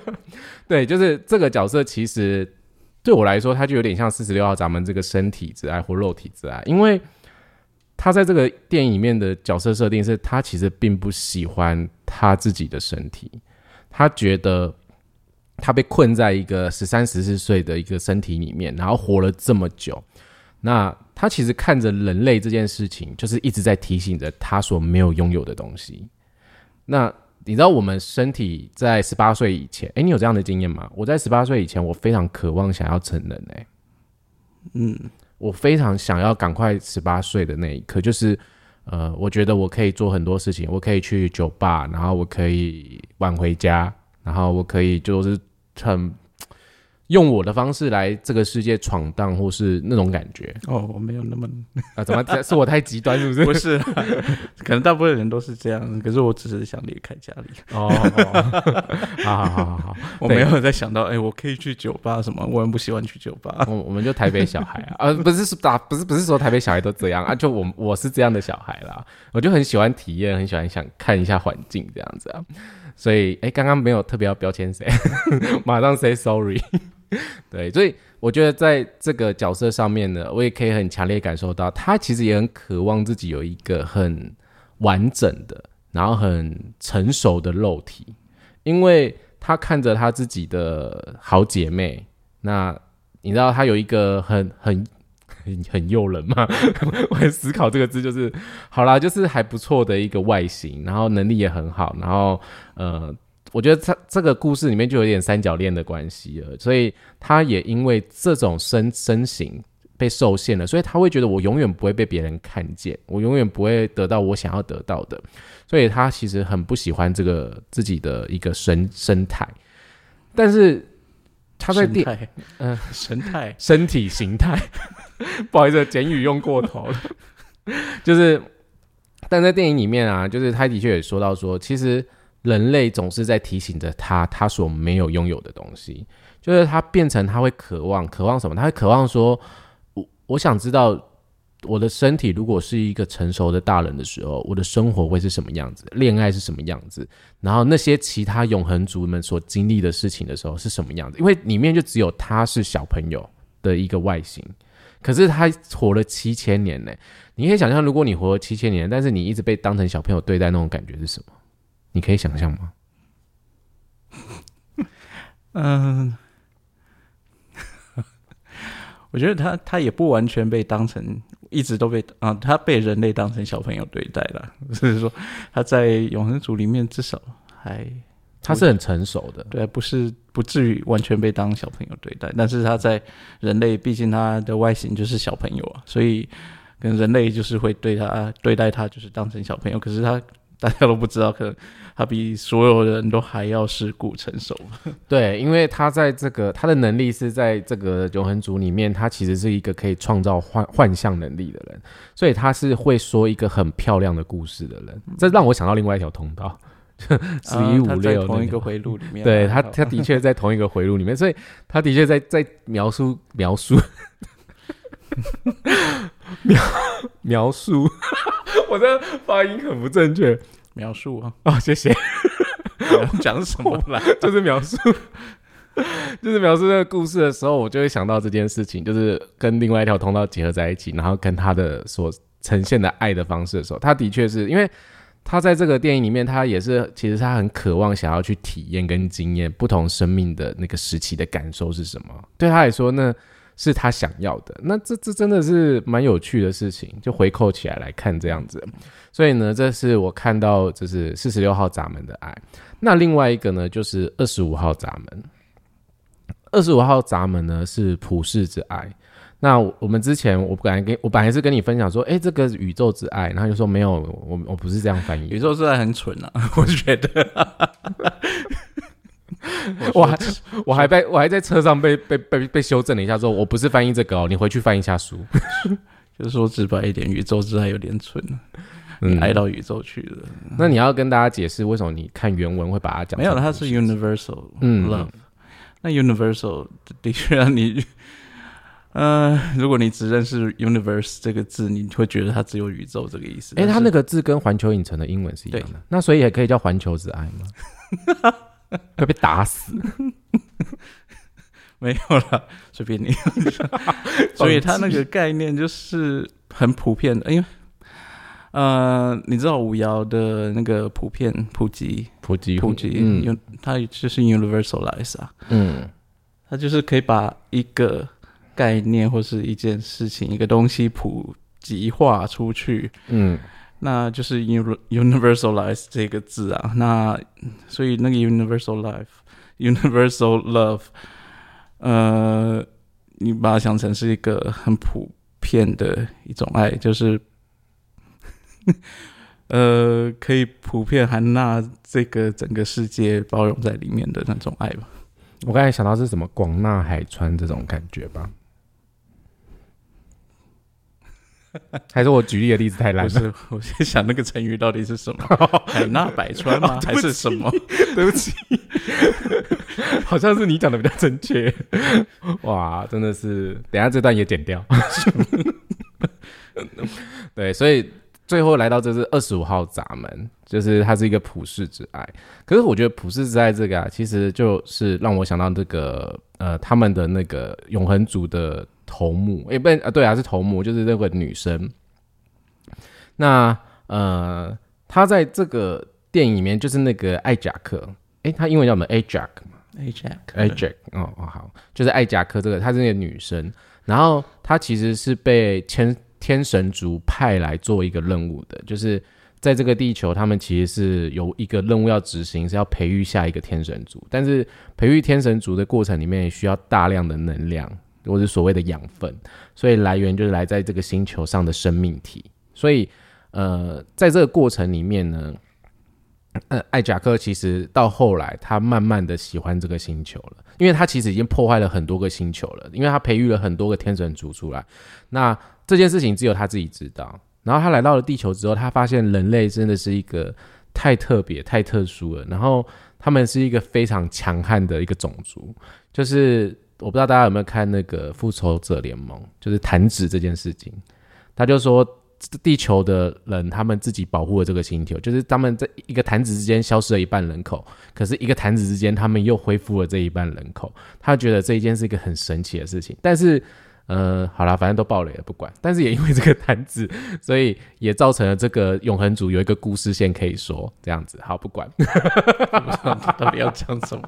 对，就是这个角色其实。对我来说，他就有点像四十六号咱们这个身体之爱或肉体之爱，因为他在这个电影里面的角色设定是他其实并不喜欢他自己的身体，他觉得他被困在一个十三十四岁的一个身体里面，然后活了这么久，那他其实看着人类这件事情，就是一直在提醒着他所没有拥有的东西。那你知道我们身体在十八岁以前，诶，你有这样的经验吗？我在十八岁以前，我非常渴望想要成人、诶，嗯，我非常想要赶快十八岁的那一刻，就是呃，我觉得我可以做很多事情，我可以去酒吧，然后我可以晚回家，然后我可以就是很用我的方式来这个世界闯荡，或是那种感觉。哦，我没有那么啊？怎么 是我太极端是不是？不是，可能大部分人都是这样，可是我只是想离开家里，哦，哦好好好好好，我没有在想到，哎、我可以去酒吧什么，我很不喜欢去酒吧。我我们就台北小孩啊，啊不是说打不是不是说台北小孩都这样啊，就我我是这样的小孩啦，我就很喜欢体验，很喜欢想看一下环境这样子啊，所以哎，刚刚没有特别要标签谁，马上 say sorry。对，所以我觉得在这个角色上面呢，我也可以很强烈感受到，他其实也很渴望自己有一个很完整的，然后很成熟的肉体，因为他看着他自己的好姐妹，那你知道他有一个很很很很诱人嘛？我在思考这个字，就是好啦，就是还不错的一个外形，然后能力也很好，然后呃。我觉得他这个故事里面就有点三角恋的关系了，所以他也因为这种身身形被受限了，所以他会觉得我永远不会被别人看见，我永远不会得到我想要得到的，所以他其实很不喜欢这个自己的一个身生态，但是他在电态，嗯神态，身体形态，不好意思，简语用过头了，就是但在电影里面啊，就是他的确也说到说，其实。人类总是在提醒着他，他所没有拥有的东西，就是他变成他会渴望，渴望什么？他会渴望说，我我想知道我的身体如果是一个成熟的大人的时候，我的生活会是什么样子？恋爱是什么样子？然后那些其他永恒族们所经历的事情的时候是什么样子？因为里面就只有他是小朋友的一个外形，可是他活了七千年呢。你可以想象，如果你活了七千年，但是你一直被当成小朋友对待，那种感觉是什么？你可以想象吗？嗯，我觉得他他也不完全被当成，一直都被啊，他被人类当成小朋友对待了。就是说，他在永恒族里面至少还他是很成熟的，对，不是不至于完全被当小朋友对待。但是他在人类，毕竟他的外形就是小朋友啊，所以跟人类就是会对他对待他就是当成小朋友。可是他大家都不知道，可能他比所有人都还要世故成熟。对，因为他在这个他的能力是在这个永恒族里面，他其实是一个可以创造幻幻象能力的人，所以他是会说一个很漂亮的故事的人。这让我想到另外一条通道，十一五六同一个回路里面，对他他的确在同一个回路里面，所以他的确在在描述描述描描述。我的发音很不正确，描述啊！哦，谢谢。讲什么啦？就是描述，就是描述这个故事的时候，我就会想到这件事情，就是跟另外一条通道结合在一起，然后跟他的所呈现的爱的方式的时候，他的确是因为他在这个电影里面，他也是其实他很渴望想要去体验跟经验不同生命的那个时期的感受是什么，对他来说那？是他想要的，那这这真的是蛮有趣的事情，就回扣起来来看这样子。所以呢，这是我看到就是四十六号闸门的爱。那另外一个呢，就是二十五号闸门。二十五号闸门呢是普世之爱。那我们之前我本来跟我本来是跟你分享说，哎，这个宇宙之爱，然后就说没有，我我不是这样翻译，宇宙之爱很蠢啊，我觉得。我还我还在我还在车上被被被被修正了一下，说我不是翻译这个哦，你回去翻译一下书。就是说直白一点，宇宙之爱有点蠢，爱到宇宙去了。那你要跟大家解释为什么你看原文会把它讲？没有，它是 universal love。那 universal 的确让你，呃，如果你只认识 universe 这个字，你会觉得它只有宇宙这个意思。哎，它那个字跟环球影城的英文是一样的，那所以也可以叫环球之爱吗？会被打死，没有了，随便你。所以它那个概念就是很普遍的，因为呃，你知道五爻的那个普遍普及普及普及，嗯用它就是 universalize 啊，嗯它就是可以把一个概念或是一件事情、一个东西普及化出去，嗯那就是 uni- universalize 这个字啊。那所以那个 universal life、universal love，呃，你把它想成是一个很普遍的一种爱，就是呃，可以普遍含纳这个整个世界包容在里面的那种爱吧。我刚才想到是什么广纳海川这种感觉吧？还是我举例的例子太烂了？不是，我在想那个成语到底是什么？海纳百川吗？还是什么？对不起，好像是你讲的比较正确。哇，真的是，等下这段也剪掉。对，所以最后来到这是二十五号闸门，就是它是一个普世之爱。可是我觉得普世之爱这个啊，其实就是让我想到这个呃，他们的那个永恒族的头目，诶、不啊，对啊，是头目，就是那个女生。那呃，她在这个电影里面就是那个艾贾克，诶、她英文叫什么？Ajax Ajax Ajax 哦哦好，就是艾贾克这个，她是那个女生，然后她其实是被天天神族派来做一个任务的，就是在这个地球，他们其实是有一个任务要执行，是要培育下一个天神族，但是培育天神族的过程里面也需要大量的能量，或者所谓的养分，所以来源就是来在这个星球上的生命体，所以呃，在这个过程里面呢。呃，艾贾克其实到后来，他慢慢的喜欢这个星球了，因为他其实已经破坏了很多个星球了，因为他培育了很多个天神族出来。那这件事情只有他自己知道。然后他来到了地球之后，他发现人类真的是一个太特别、太特殊了。然后他们是一个非常强悍的一个种族，就是我不知道大家有没有看那个《复仇者联盟》，就是弹指这件事情，他就说。地球的人，他们自己保护了这个星球，就是他们在一个弹指之间消失了一半人口，可是一个弹指之间，他们又恢复了这一半人口。他觉得这一件是一个很神奇的事情，但是，呃，好啦，反正都爆雷了，不管。但是也因为这个弹指，所以也造成了这个永恒族有一个故事线可以说，这样子。好，不管，到底要讲什么？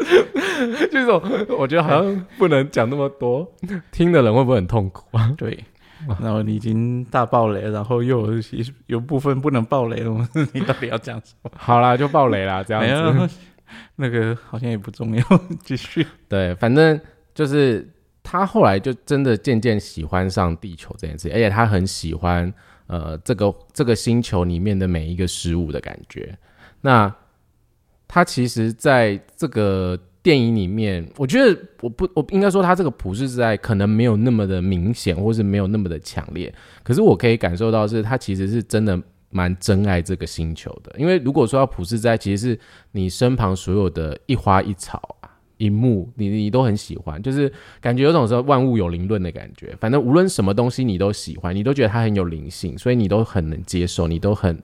就 是这种我觉得好像不能讲那么多，听的人会不会很痛苦啊？对，然后你已经大爆雷，然后又有一有部分不能爆雷了，你到底要讲什么？好啦，就爆雷啦，这样子。那个好像也不重要，继续。对，反正就是他后来就真的渐渐喜欢上地球这件事，而且他很喜欢呃这个这个星球里面的每一个事物的感觉。那他其实在这个电影里面，我觉得我不我应该说他这个普世之爱可能没有那么的明显，或是没有那么的强烈，可是我可以感受到是他其实是真的。蛮珍爱这个星球的，因为如果说要普世之爱，其实是你身旁所有的一花一草啊、一木，你你都很喜欢，就是感觉有种说万物有灵论的感觉。反正无论什么东西你都喜欢，你都觉得它很有灵性，所以你都很能接受，你都很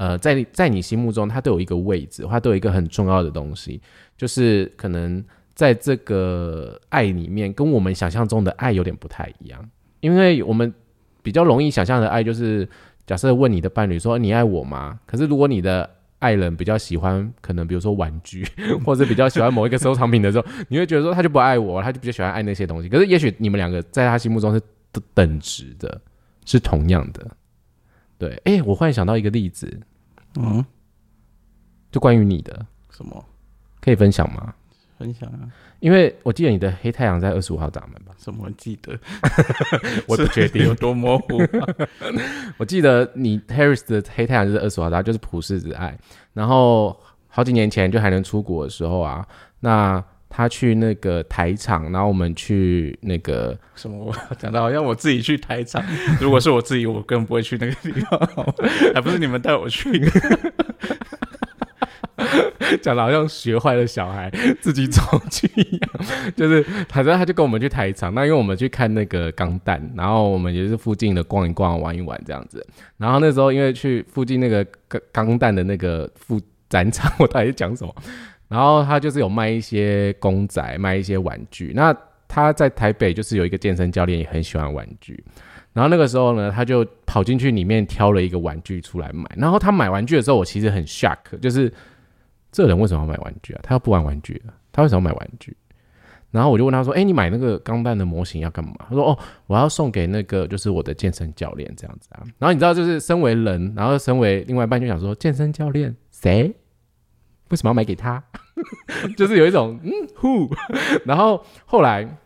呃，在在你心目中它都有一个位置，它都有一个很重要的东西，就是可能在这个爱里面，跟我们想象中的爱有点不太一样，因为我们比较容易想象的爱就是。假设问你的伴侣说你爱我吗？可是如果你的爱人比较喜欢，可能比如说玩具，或者比较喜欢某一个收藏品的时候，你会觉得说他就不爱我，他就比较喜欢爱那些东西。可是也许你们两个在他心目中是等值的，是同样的。对，哎，我忽然想到一个例子，嗯，就关于你的，什么？可以分享吗？分享啊？因为我记得你的黑太阳在二十五号闸门吧？什么记得？我不确定有多模糊。我记得你 Harris 的黑太阳就是二十五号闸，就是普世之爱。然后好几年前就还能出国的时候啊，那他去那个台场，然后我们去那个什么？我讲到好像我自己去台场，如果是我自己，我根本不会去那个地方，还不是你们带我去。讲的好像学坏了小孩自己走去一样，就是反正他就跟我们去台场，那因为我们去看那个钢弹，然后我们也是附近的逛一逛、玩一玩这样子。然后那时候因为去附近那个钢钢弹的那个副展场，我到底讲什么？然后他就是有卖一些公仔，卖一些玩具。那他在台北就是有一个健身教练，也很喜欢玩具。然后那个时候呢，他就跑进去里面挑了一个玩具出来买。然后他买玩具的时候，我其实很 shock，就是这人为什么要买玩具啊？他要不玩玩具了，他为什么要买玩具？然后我就问他说：“哎，你买那个钢弹的模型要干嘛？”他说：“哦，我要送给那个就是我的健身教练这样子啊。”然后你知道，就是身为人，然后身为另外一半，就想说：“健身教练谁？为什么要买给他？” 就是有一种嗯，who？然后后来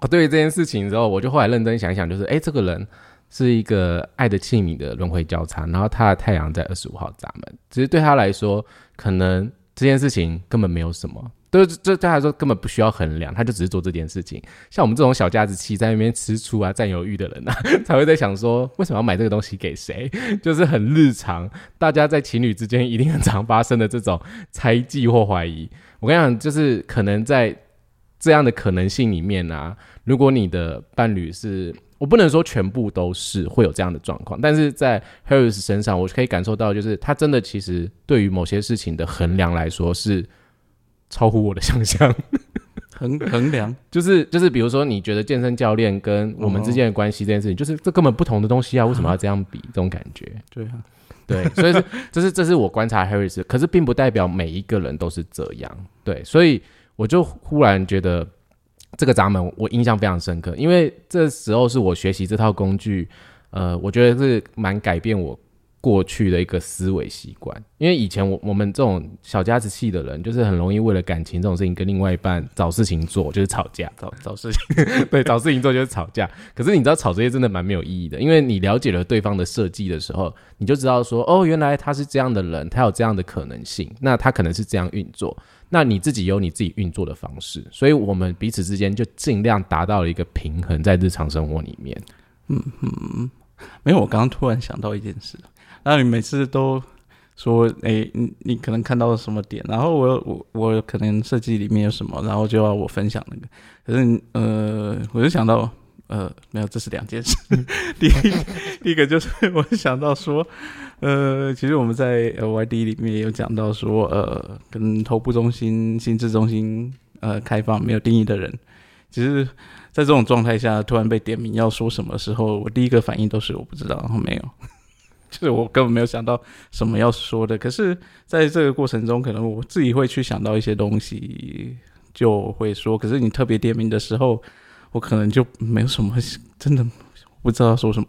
我对于这件事情之后，我就后来认真想一想，就是哎，这个人是一个爱的器皿的轮回交叉，然后他的太阳在二十五号闸门，其实对他来说，可能这件事情根本没有什么。都这对他来说根本不需要衡量，他就只是做这件事情。像我们这种小家子气在那边吃醋啊、占有欲的人啊，才会在想说，为什么要买这个东西给谁？就是很日常，大家在情侣之间一定很常发生的这种猜忌或怀疑。我跟你讲，就是可能在这样的可能性里面啊，如果你的伴侣是，我不能说全部都是会有这样的状况，但是在 Harris 身上，我可以感受到，就是他真的其实对于某些事情的衡量来说是。超乎我的想象，衡衡量就是就是，比如说，你觉得健身教练跟我们之间的关系这件事情，就是这根本不同的东西啊，为什么要这样比？这种感觉，对啊，对，所以 这是这是我观察 Harris，可是并不代表每一个人都是这样，对，所以我就忽然觉得这个闸门我印象非常深刻，因为这时候是我学习这套工具，呃，我觉得是蛮改变我。过去的一个思维习惯，因为以前我我们这种小家子气的人，就是很容易为了感情这种事情跟另外一半找事情做，就是吵架，找找事情，对，找事情做就是吵架。可是你知道吵这些真的蛮没有意义的，因为你了解了对方的设计的时候，你就知道说，哦，原来他是这样的人，他有这样的可能性，那他可能是这样运作，那你自己有你自己运作的方式，所以我们彼此之间就尽量达到了一个平衡，在日常生活里面。嗯嗯，没有，我刚刚突然想到一件事。那你每次都说，哎，你你可能看到了什么点，然后我我我可能设计里面有什么，然后就要我分享那个。可是呃，我就想到，呃，没有，这是两件事。第一第一个就是我想到说，呃，其实我们在 LYD 里面也有讲到说，呃，跟头部中心、心智中心呃开放没有定义的人，其实在这种状态下突然被点名要说什么时候，我第一个反应都是我不知道，然后没有。就是我根本没有想到什么要说的，可是在这个过程中，可能我自己会去想到一些东西，就会说。可是你特别点名的时候，我可能就没有什么，真的不知道说什么。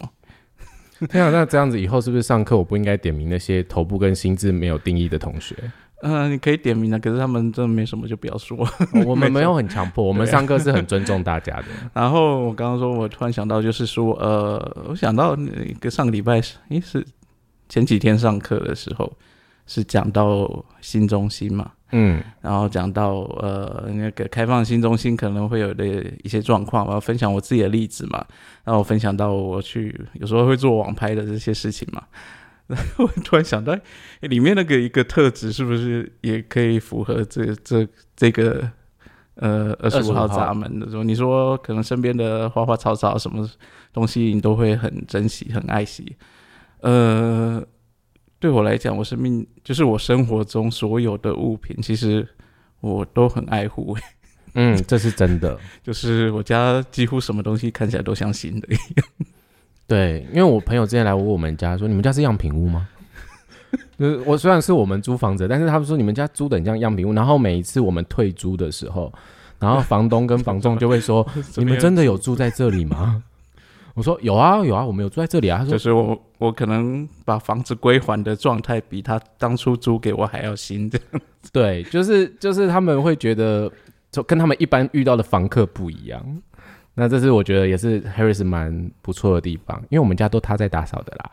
天啊，那这样子以后是不是上课我不应该点名那些头部跟心智没有定义的同学？嗯，你可以点名的，可是他们真的没什么，就不要说。我们 没有很强迫，我们上课是很尊重大家的。然后我刚刚说，我突然想到，就是说，呃，我想到那个上个礼拜是，诶，是前几天上课的时候，是讲到新中心嘛，嗯，然后讲到呃那个开放新中心可能会有的一些状况，我要分享我自己的例子嘛，然后我分享到我去有时候会做网拍的这些事情嘛。我突然想到，里面那个一个特质是不是也可以符合这这这个呃二十五号闸门的？说你说可能身边的花花草草什么东西你都会很珍惜、很爱惜。呃，对我来讲，我生命就是我生活中所有的物品，其实我都很爱护。嗯，这是真的。就是我家几乎什么东西看起来都像新的一样。对，因为我朋友之前来我们家说，你们家是样品屋吗？就是我虽然是我们租房子，但是他们说你们家租的很像样品屋。然后每一次我们退租的时候，然后房东跟房仲就会说，你们真的有住在这里吗？我说有啊有啊，我们有住在这里啊。他说就是我我可能把房子归还的状态比他当初租给我还要新的。对，就是就是他们会觉得，就跟他们一般遇到的房客不一样。那这是我觉得也是 Harris 蛮不错的地方，因为我们家都他在打扫的啦。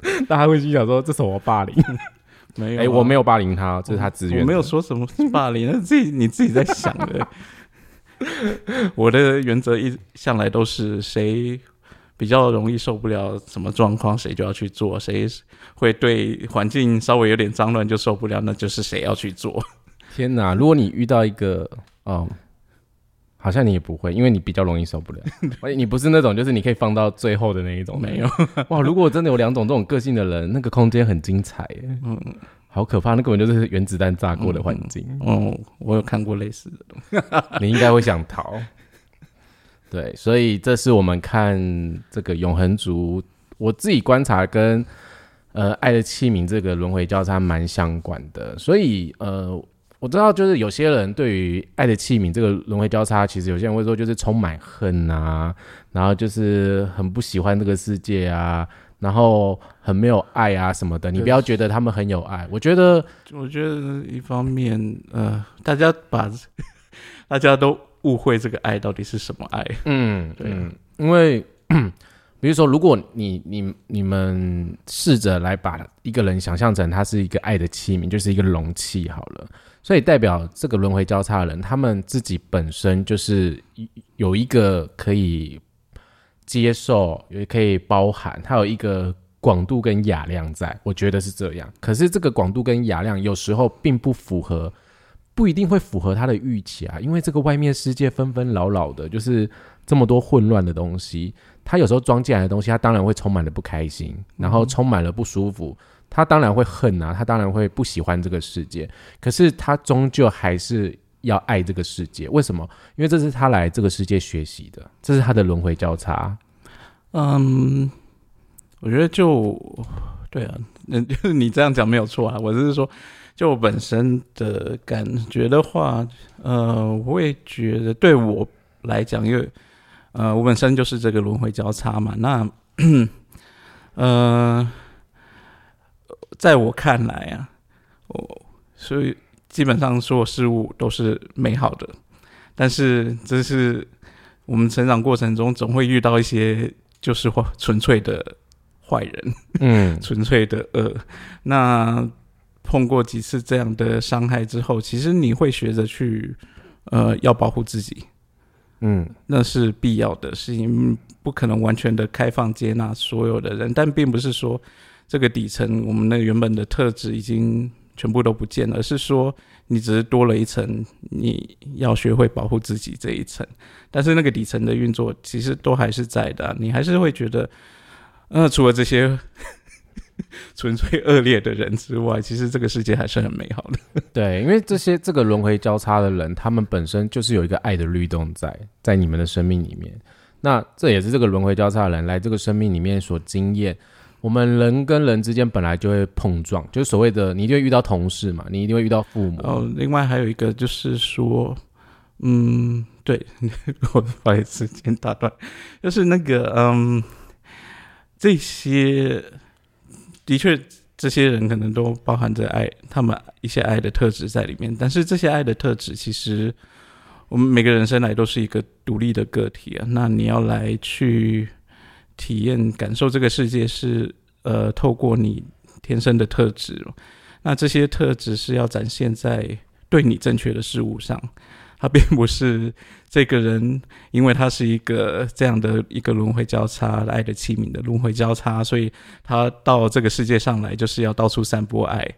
大家会心想说这是我霸凌？没有，哎，我没有霸凌他，这是他自愿。我没有说什么霸凌，那自己你自己在想的。我的原则一向来都是谁比较容易受不了什么状况，谁就要去做；谁会对环境稍微有点脏乱就受不了，那就是谁要去做。天哪！如果你遇到一个哦。好像你也不会，因为你比较容易受不了。你不是那种，就是你可以放到最后的那一种。没有哇！如果真的有两种这种个性的人，那个空间很精彩耶。嗯，好可怕，那根本就是原子弹炸过的环境。哦，我有看过类似的东西。你应该会想逃。对，所以这是我们看这个永恒族，我自己观察跟呃爱的器皿这个轮回交叉蛮相关的。所以呃，我知道就是有些人对于爱的器皿这个轮回交叉，其实有些人会说就是充满恨啊，然后就是很不喜欢这个世界啊，然后很没有爱啊什么的。你不要觉得他们很有爱，我觉得我觉得一方面呃，大家把大家都。误会这个爱到底是什么爱？嗯，对，因为 比如说，如果你你你们试着来把一个人想象成他是一个爱的器皿，就是一个容器好了，所以代表这个轮回交叉的人，他们自己本身就是有一个可以接受，也可以包含，他有一个广度跟雅量在，我觉得是这样。可是这个广度跟雅量有时候并不符合。不一定会符合他的预期啊，因为这个外面世界纷纷扰扰的，就是这么多混乱的东西。他有时候装进来的东西，他当然会充满了不开心，然后充满了不舒服。他当然会恨啊，他当然会不喜欢这个世界。可是他终究还是要爱这个世界。为什么？因为这是他来这个世界学习的，这是他的轮回交叉。嗯，我觉得就对啊，嗯，就是你这样讲没有错啊。我只是说。就我本身的感觉的话，呃，我也觉得对我来讲，因为呃，我本身就是这个轮回交叉嘛。那 呃，在我看来啊，我所以基本上所有事物都是美好的，但是这是我们成长过程中总会遇到一些就是纯粹的坏人，嗯，纯粹的恶，那。碰过几次这样的伤害之后，其实你会学着去，呃，要保护自己，嗯，那是必要的事情，不可能完全的开放接纳所有的人，但并不是说这个底层我们那原本的特质已经全部都不见了，而是说你只是多了一层，你要学会保护自己这一层，但是那个底层的运作其实都还是在的，你还是会觉得，呃，除了这些。纯粹恶劣的人之外，其实这个世界还是很美好的。对，因为这些这个轮回交叉的人，他们本身就是有一个爱的律动在在你们的生命里面。那这也是这个轮回交叉的人来这个生命里面所经验。我们人跟人之间本来就会碰撞，就是所谓的你一定会遇到同事嘛，你一定会遇到父母。哦，另外还有一个就是说，嗯，对，我不好意思先打断，就是那个嗯，这些。的确，这些人可能都包含着爱，他们一些爱的特质在里面。但是这些爱的特质，其实我们每个人生来都是一个独立的个体啊。那你要来去体验、感受这个世界，是呃，透过你天生的特质。那这些特质是要展现在对你正确的事物上。他并不是这个人，因为他是一个这样的一个轮回交叉爱的器皿的轮回交叉，所以他到这个世界上来就是要到处散播爱，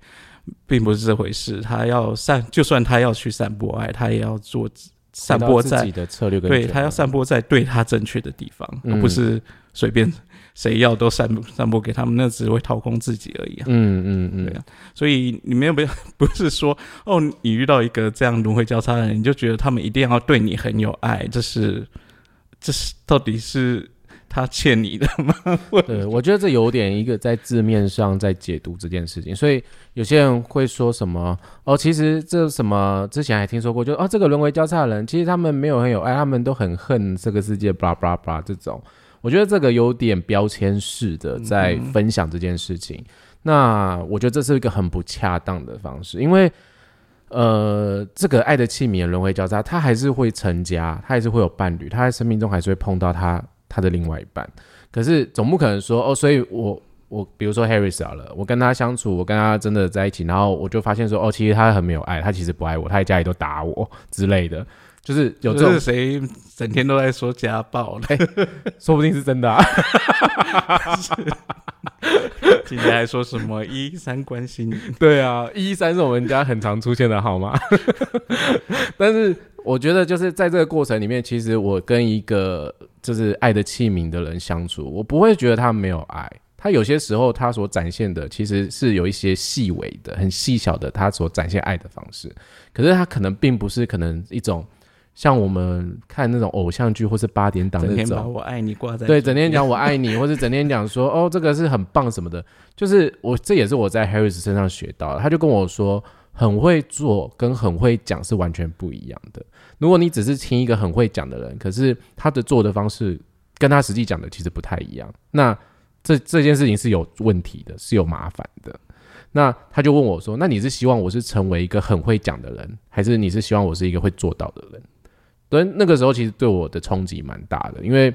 并不是这回事。他要散，就算他要去散播爱，他也要做散播在自己的策略，对他要散播在对他正确的地方，而不是随便。谁要都散散播给他们，那只会掏空自己而已啊。嗯嗯嗯，对啊。所以你们有不要 不是说哦，你遇到一个这样轮回交叉的人，你就觉得他们一定要对你很有爱，这是这是到底是他欠你的吗？对，我觉得这有点一个在字面上在解读这件事情。所以有些人会说什么哦，其实这什么之前还听说过，就哦，这个轮回交叉的人，其实他们没有很有爱，他们都很恨这个世界，巴拉巴拉巴拉这种。我觉得这个有点标签式的在分享这件事情，那我觉得这是一个很不恰当的方式，因为呃，这个爱的器皿轮回交叉，他还是会成家，他还是会有伴侣，他在生命中还是会碰到他他的另外一半，可是总不可能说哦，所以我我比如说 Harry 好了，我跟他相处，我跟他真的在一起，然后我就发现说哦，其实他很没有爱，他其实不爱我，他在家里都打我之类的。就是有这种谁整天都在说家暴嘞，说不定是真的啊。今天还说什么一三关心你？对啊，一三是我们家很常出现的号码。但是我觉得，就是在这个过程里面，其实我跟一个就是爱的器皿的人相处，我不会觉得他没有爱。他有些时候他所展现的其实是有一些细微的、很细小的，他所展现爱的方式。可是他可能并不是可能一种像我们看那种偶像剧或是八点档那整天把种，我爱你挂在对，整天讲我爱你，或是整天讲说哦这个是很棒什么的。就是我这也是我在 Harris 身上学到的，他就跟我说，很会做跟很会讲是完全不一样的。如果你只是听一个很会讲的人，可是他的做的方式跟他实际讲的其实不太一样，那这这件事情是有问题的，是有麻烦的。那他就问我说：“那你是希望我是成为一个很会讲的人，还是你是希望我是一个会做到的人？”对，那个时候其实对我的冲击蛮大的，因为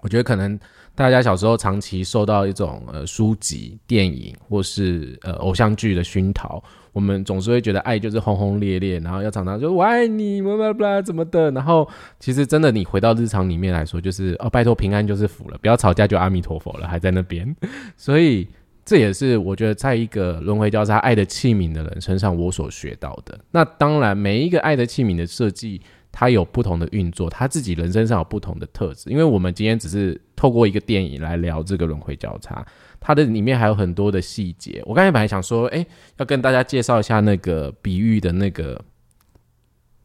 我觉得可能大家小时候长期受到一种呃书籍、电影或是呃偶像剧的熏陶，我们总是会觉得爱就是轰轰烈烈，然后要常常就我爱你，巴拉巴拉怎么的。然后其实真的你回到日常里面来说，就是哦，拜托平安就是福了，不要吵架就阿弥陀佛了，还在那边。所以这也是我觉得在一个轮回交叉爱的器皿的人身上我所学到的。那当然，每一个爱的器皿的设计。它有不同的运作，它自己人身上有不同的特质。因为我们今天只是透过一个电影来聊这个轮回交叉，它的里面还有很多的细节。我刚才本来想说，哎、要跟大家介绍一下那个比喻的那个，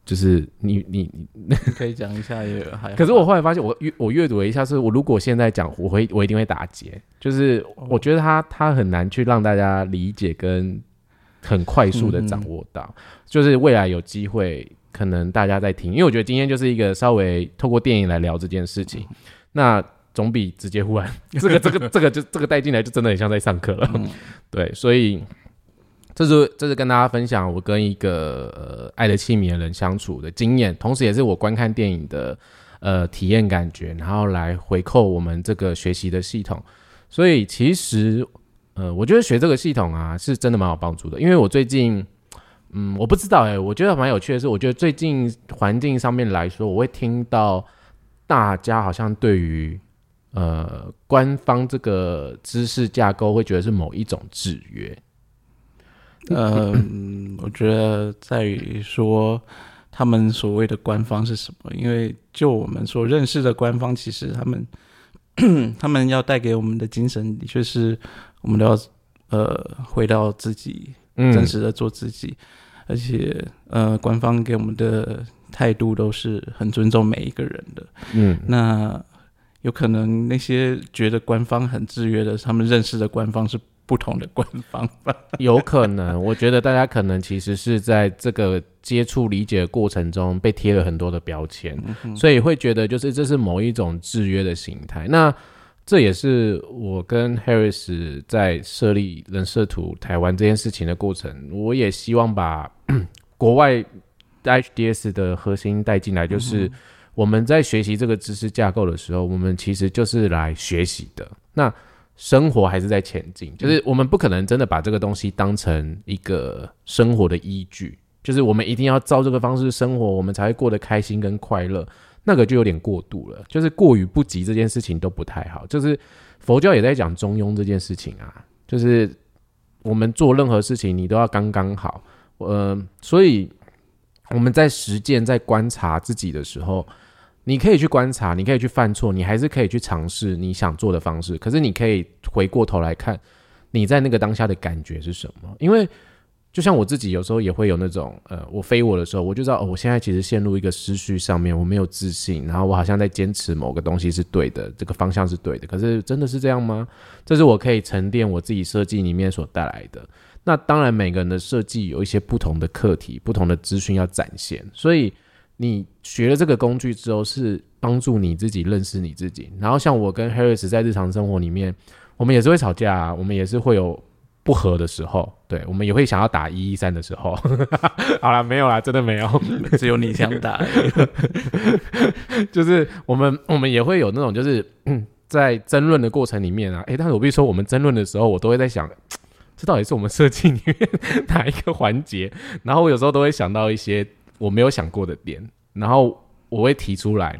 就是你你你，你可以讲一下也还。可是我后来发现我，阅我阅读了一下，是我如果现在讲，我会我一定会打结，就是我觉得它它很难去让大家理解跟很快速的掌握到，就是未来有机会。可能大家在听，因为我觉得今天就是一个稍微透过电影来聊这件事情，那总比直接忽然 这个这个这个就这个带进来就真的很像在上课了。对，所以这是这是跟大家分享我跟一个呃爱的器皿的人相处的经验，同时也是我观看电影的呃体验感觉，然后来回扣我们这个学习的系统。所以其实呃，我觉得学这个系统啊是真的蛮有帮助的，因为我最近。嗯，我不知道哎、我觉得蛮有趣的是，我觉得最近环境上面来说，我会听到大家好像对于呃官方这个知识架构会觉得是某一种制约。嗯，我觉得在于说他们所谓的官方是什么？因为就我们所认识的官方，其实他们 他们要带给我们的精神，的确是我们都要呃回到自己嗯真实的做自己，而且呃，官方给我们的态度都是很尊重每一个人的。嗯那有可能那些觉得官方很制约的，他们认识的官方是不同的官方吧？有可能，我觉得大家可能其实是在这个接触理解的过程中被贴了很多的标签，所以会觉得就是这是某一种制约的形态。那这也是我跟 Harris 在设立人设图台湾这件事情的过程，我也希望把 国外 HDS 的核心带进来，就是我们在学习这个知识架构的时候，我们其实就是来学习的。那生活还是在前进，就是我们不可能真的把这个东西当成一个生活的依据，就是我们一定要照这个方式生活，我们才会过得开心跟快乐。那个就有点过度了，就是过于不及这件事情都不太好。就是佛教也在讲中庸这件事情啊，就是我们做任何事情你都要刚刚好。呃，所以我们在实践、在观察自己的时候，你可以去观察，你可以去犯错，你还是可以去尝试你想做的方式。可是你可以回过头来看，你在那个当下的感觉是什么？因为就像我自己有时候也会有那种，呃，我飞我的时候，我就知道，哦，我现在其实陷入一个思绪上面，我没有自信，然后我好像在坚持某个东西是对的，这个方向是对的。可是真的是这样吗？这是我可以沉淀我自己设计里面所带来的。那当然，每个人的设计有一些不同的课题、不同的资讯要展现，所以你学了这个工具之后，是帮助你自己认识你自己。然后，像我跟 Harris 在日常生活里面，我们也是会吵架啊，我们也是会有不和的时候，对我们也会想要打一一三的时候。好了，没有啦，真的没有，只有你想打。就是我们我们也会有那种就是、嗯、在争论的过程里面啊，诶，但是我必须说，我们争论的时候，我都会在想。这到底是我们设计里面哪一个环节？然后我有时候都会想到一些我没有想过的点，然后我会提出来，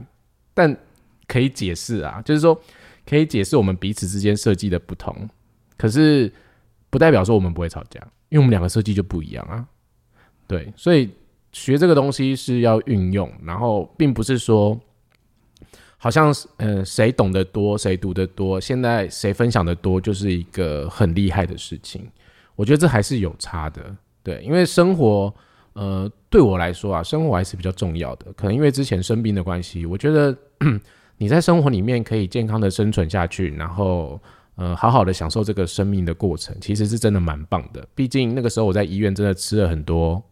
但可以解释啊，就是说可以解释我们彼此之间设计的不同，可是不代表说我们不会吵架，因为我们两个设计就不一样啊。对，所以学这个东西是要运用，然后并不是说。好像呃谁懂得多，谁读得多，现在谁分享的多，就是一个很厉害的事情。我觉得这还是有差的，对，因为生活，呃，对我来说啊，生活还是比较重要的。可能因为之前生病的关系，我觉得 你在生活里面可以健康的生存下去，然后呃，好好的享受这个生命的过程，其实是真的蛮棒的。毕竟那个时候我在医院真的吃了很多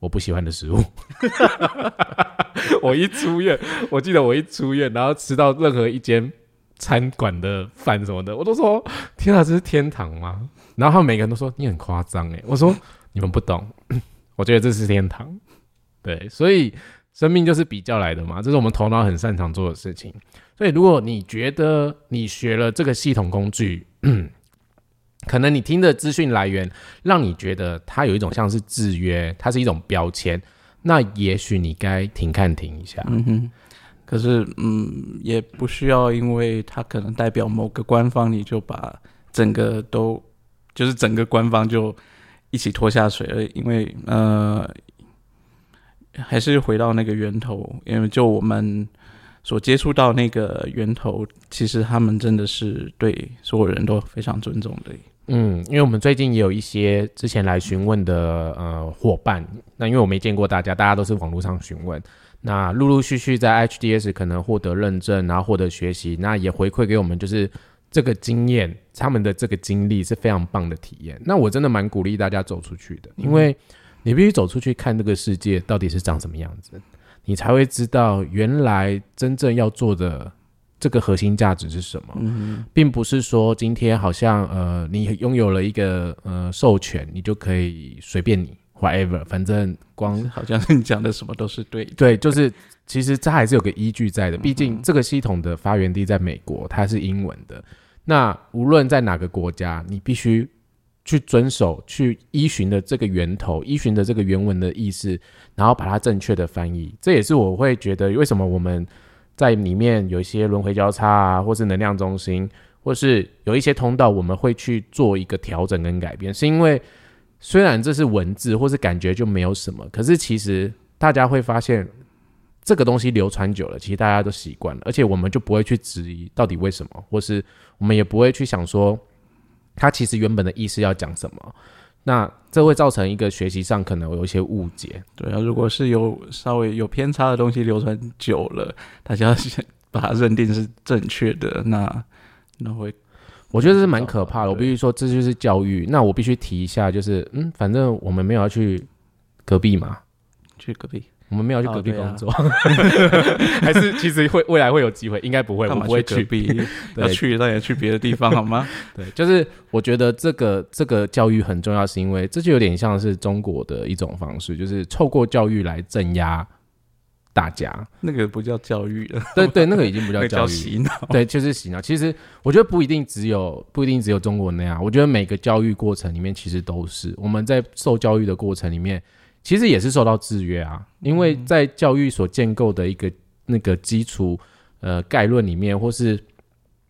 我不喜欢的食物。我一出院，我记得我一出院，然后吃到任何一间餐馆的饭什么的，我都说天啊，这是天堂吗？然后他们每个人都说你很夸张哎，我说你们不懂，我觉得这是天堂。对，所以生命就是比较来的嘛，这是我们头脑很擅长做的事情。所以如果你觉得你学了这个系统工具，可能你听的资讯来源让你觉得它有一种像是制约，它是一种标签，那也许你该停看停一下。嗯哼。可是，嗯，也不需要，因为它可能代表某个官方，你就把整个都。就是整个官方就一起拖下水了，因为呃，还是回到那个源头，因为就我们所接触到那个源头，其实他们真的是对所有人都非常尊重的。嗯，因为我们最近也有一些之前来询问的呃伙伴，那因为我没见过大家，大家都是网络上询问，那陆陆续续在 HDS 可能获得认证，然后获得学习，那也回馈给我们就是。这个经验，他们的这个经历是非常棒的体验。那我真的蛮鼓励大家走出去的，因为你必须走出去看这个世界到底是长什么样子，你才会知道原来真正要做的这个核心价值是什么，并不是说今天好像呃你拥有了一个呃授权，你就可以随便你 whatever，反正光好像你讲的什么都是对 对，就是其实这还是有个依据在的，毕竟这个系统的发源地在美国，它是英文的。那无论在哪个国家，你必须去遵守、去依循的这个源头、依循的这个原文的意思，然后把它正确的翻译。这也是我会觉得为什么我们在里面有一些轮回交叉啊，或是能量中心，或是有一些通道，我们会去做一个调整跟改变，是因为虽然这是文字或是感觉就没有什么，可是其实大家会发现。这个东西流传久了，其实大家都习惯了，而且我们就不会去质疑到底为什么，或是我们也不会去想说，他其实原本的意思要讲什么。那这会造成一个学习上可能有一些误解。对啊，如果是有稍微有偏差的东西流传久了，大家先把它认定是正确的，那那会，我觉得是蛮可怕的。我必须说，这就是教育。那我必须提一下，就是嗯，反正我们没有要去隔壁嘛，去隔壁。我们没有去隔壁工作，还是其实会未来会有机会，应该不会，我不会去。要去那也去别的地方好吗？对，就是我觉得这个这个教育很重要，是因为这就有点像是中国的一种方式，就是透过教育来镇压大家。那个不叫教育了，对对，那个已经不叫教育，洗脑。对，就是洗脑。其实我觉得不一定只有不一定只有中国那样，我觉得每个教育过程里面其实都是我们在受教育的过程里面。其实也是受到制约啊，因为在教育所建构的一个那个基础呃概论里面，或是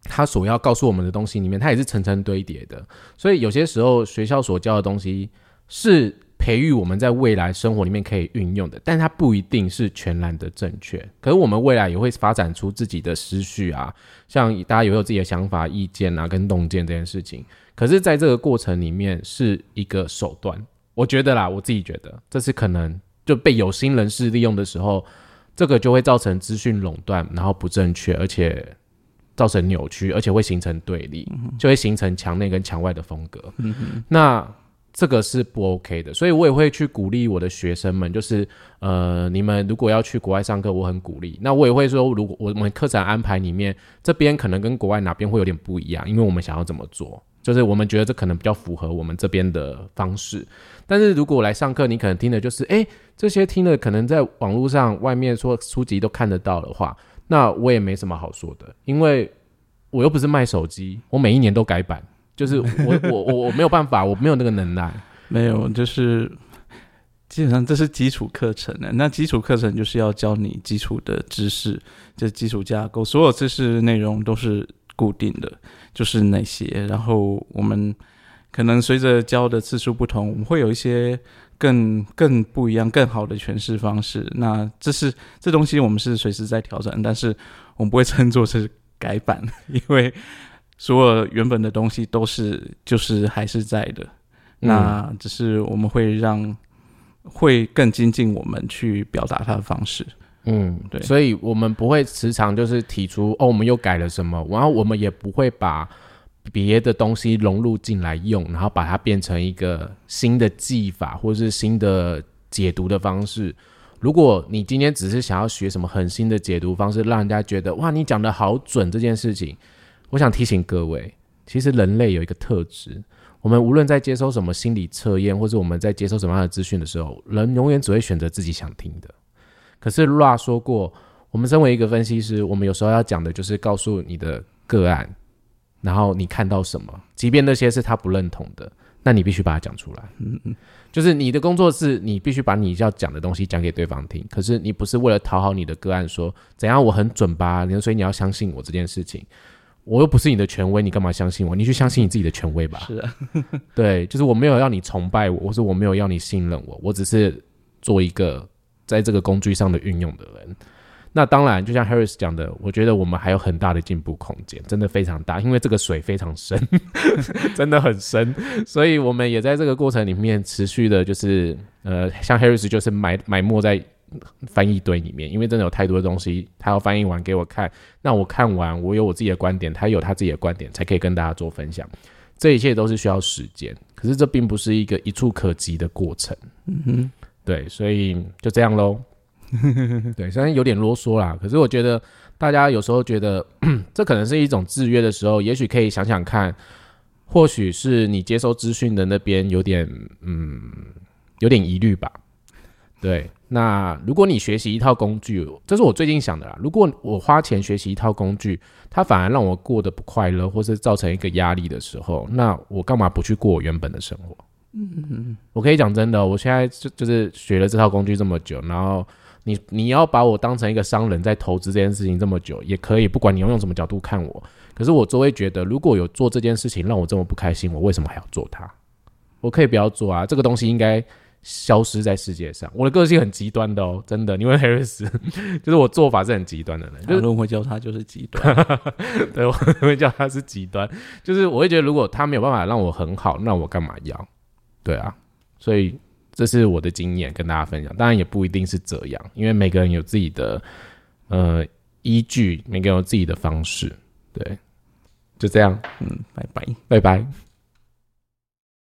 他所要告诉我们的东西里面，它也是层层堆叠的。所以有些时候学校所教的东西是培育我们在未来生活里面可以运用的，但它不一定是全然的正确。可是我们未来也会发展出自己的思绪啊，像大家有有自己的想法、意见啊，跟洞见这件事情。可是在这个过程里面是一个手段。我觉得啦，我自己觉得，这是可能就被有心人士利用的时候，这个就会造成资讯垄断，然后不正确，而且造成扭曲，而且会形成对立，就会形成墙内跟墙外的风格。那这个是不 OK 的，所以我也会去鼓励我的学生们，就是呃，你们如果要去国外上课，我很鼓励。那我也会说，如果我们课程安排里面这边可能跟国外哪边会有点不一样，因为我们想要怎么做。就是我们觉得这可能比较符合我们这边的方式，但是如果来上课，你可能听的就是，哎，这些听的可能在网络上、外面说书籍都看得到的话，那我也没什么好说的，因为我又不是卖手机，我每一年都改版，就是我 我我我没有办法，我没有那个能耐，没有，就是基本上这是基础课程的，那基础课程就是要教你基础的知识，这基础架构，所有知识内容都是。固定的就是那些，然后我们可能随着教的次数不同，我们会有一些更更不一样、更好的诠释方式。那这是这东西，我们是随时在调整，但是我们不会称作是改版，因为所有原本的东西都是就是还是在的，那只是我们会让会更精进我们去表达它的方式。嗯，对所以我们不会时常就是提出哦，我们又改了什么，然后我们也不会把别的东西融入进来用，然后把它变成一个新的技法或是新的解读的方式。如果你今天只是想要学什么很新的解读方式，让人家觉得哇，你讲的好准这件事情，我想提醒各位，其实人类有一个特质，我们无论在接收什么心理测验，或者我们在接收什么样的资讯的时候，人永远只会选择自己想听的。可是 Ra 说过，我们身为一个分析师，我们有时候要讲的就是告诉你的个案，然后你看到什么，即便那些是他不认同的，那你必须把它讲出来。嗯嗯，就是你的工作是你必须把你要讲的东西讲给对方听，可是你不是为了讨好你的个案说怎样我很准吧，所以你要相信我这件事情。我又不是你的权威，你干嘛相信我？你去相信你自己的权威吧。是啊，对，就是我没有要你崇拜我，或是我没有要你信任我，我只是做一个在这个工具上的运用的人。那当然，就像 Harris 讲的，我觉得我们还有很大的进步空间，真的非常大，因为这个水非常深，真的很深，所以我们也在这个过程里面持续的，就是呃，像 Harris 就是埋埋没在翻译堆里面，因为真的有太多的东西，他要翻译完给我看，那我看完，我有我自己的观点，他有他自己的观点，才可以跟大家做分享。这一切都是需要时间，可是这并不是一个一触可及的过程。嗯哼，对，所以就这样喽。对，虽然有点啰嗦啦，可是我觉得大家有时候觉得这可能是一种制约的时候，也许可以想想看，或许是你接收资讯的那边有点嗯有点疑虑吧。对，那如果你学习一套工具，这是我最近想的啦。如果我花钱学习一套工具，它反而让我过得不快乐，或是造成一个压力的时候，那我干嘛不去过我原本的生活？嗯嗯，我可以讲真的，我现在就就是学了这套工具这么久，然后你你要把我当成一个商人在投资这件事情这么久，也可以，不管你要用什么角度看我，可是我就会觉得，如果有做这件事情让我这么不开心，我为什么还要做它？我可以不要做啊，这个东西应该消失在世界上。我的个性很极端的哦，真的，因为 Harris 就是我做法是很极端的人，就是有人会叫他就是极端。对我会叫他是极端，就是我会觉得如果他没有办法让我很好，那我干嘛要？对啊，所以这是我的经验跟大家分享，当然也不一定是这样，因为每个人有自己的呃依据，每个人有自己的方式，对，就这样，嗯，拜拜。拜拜。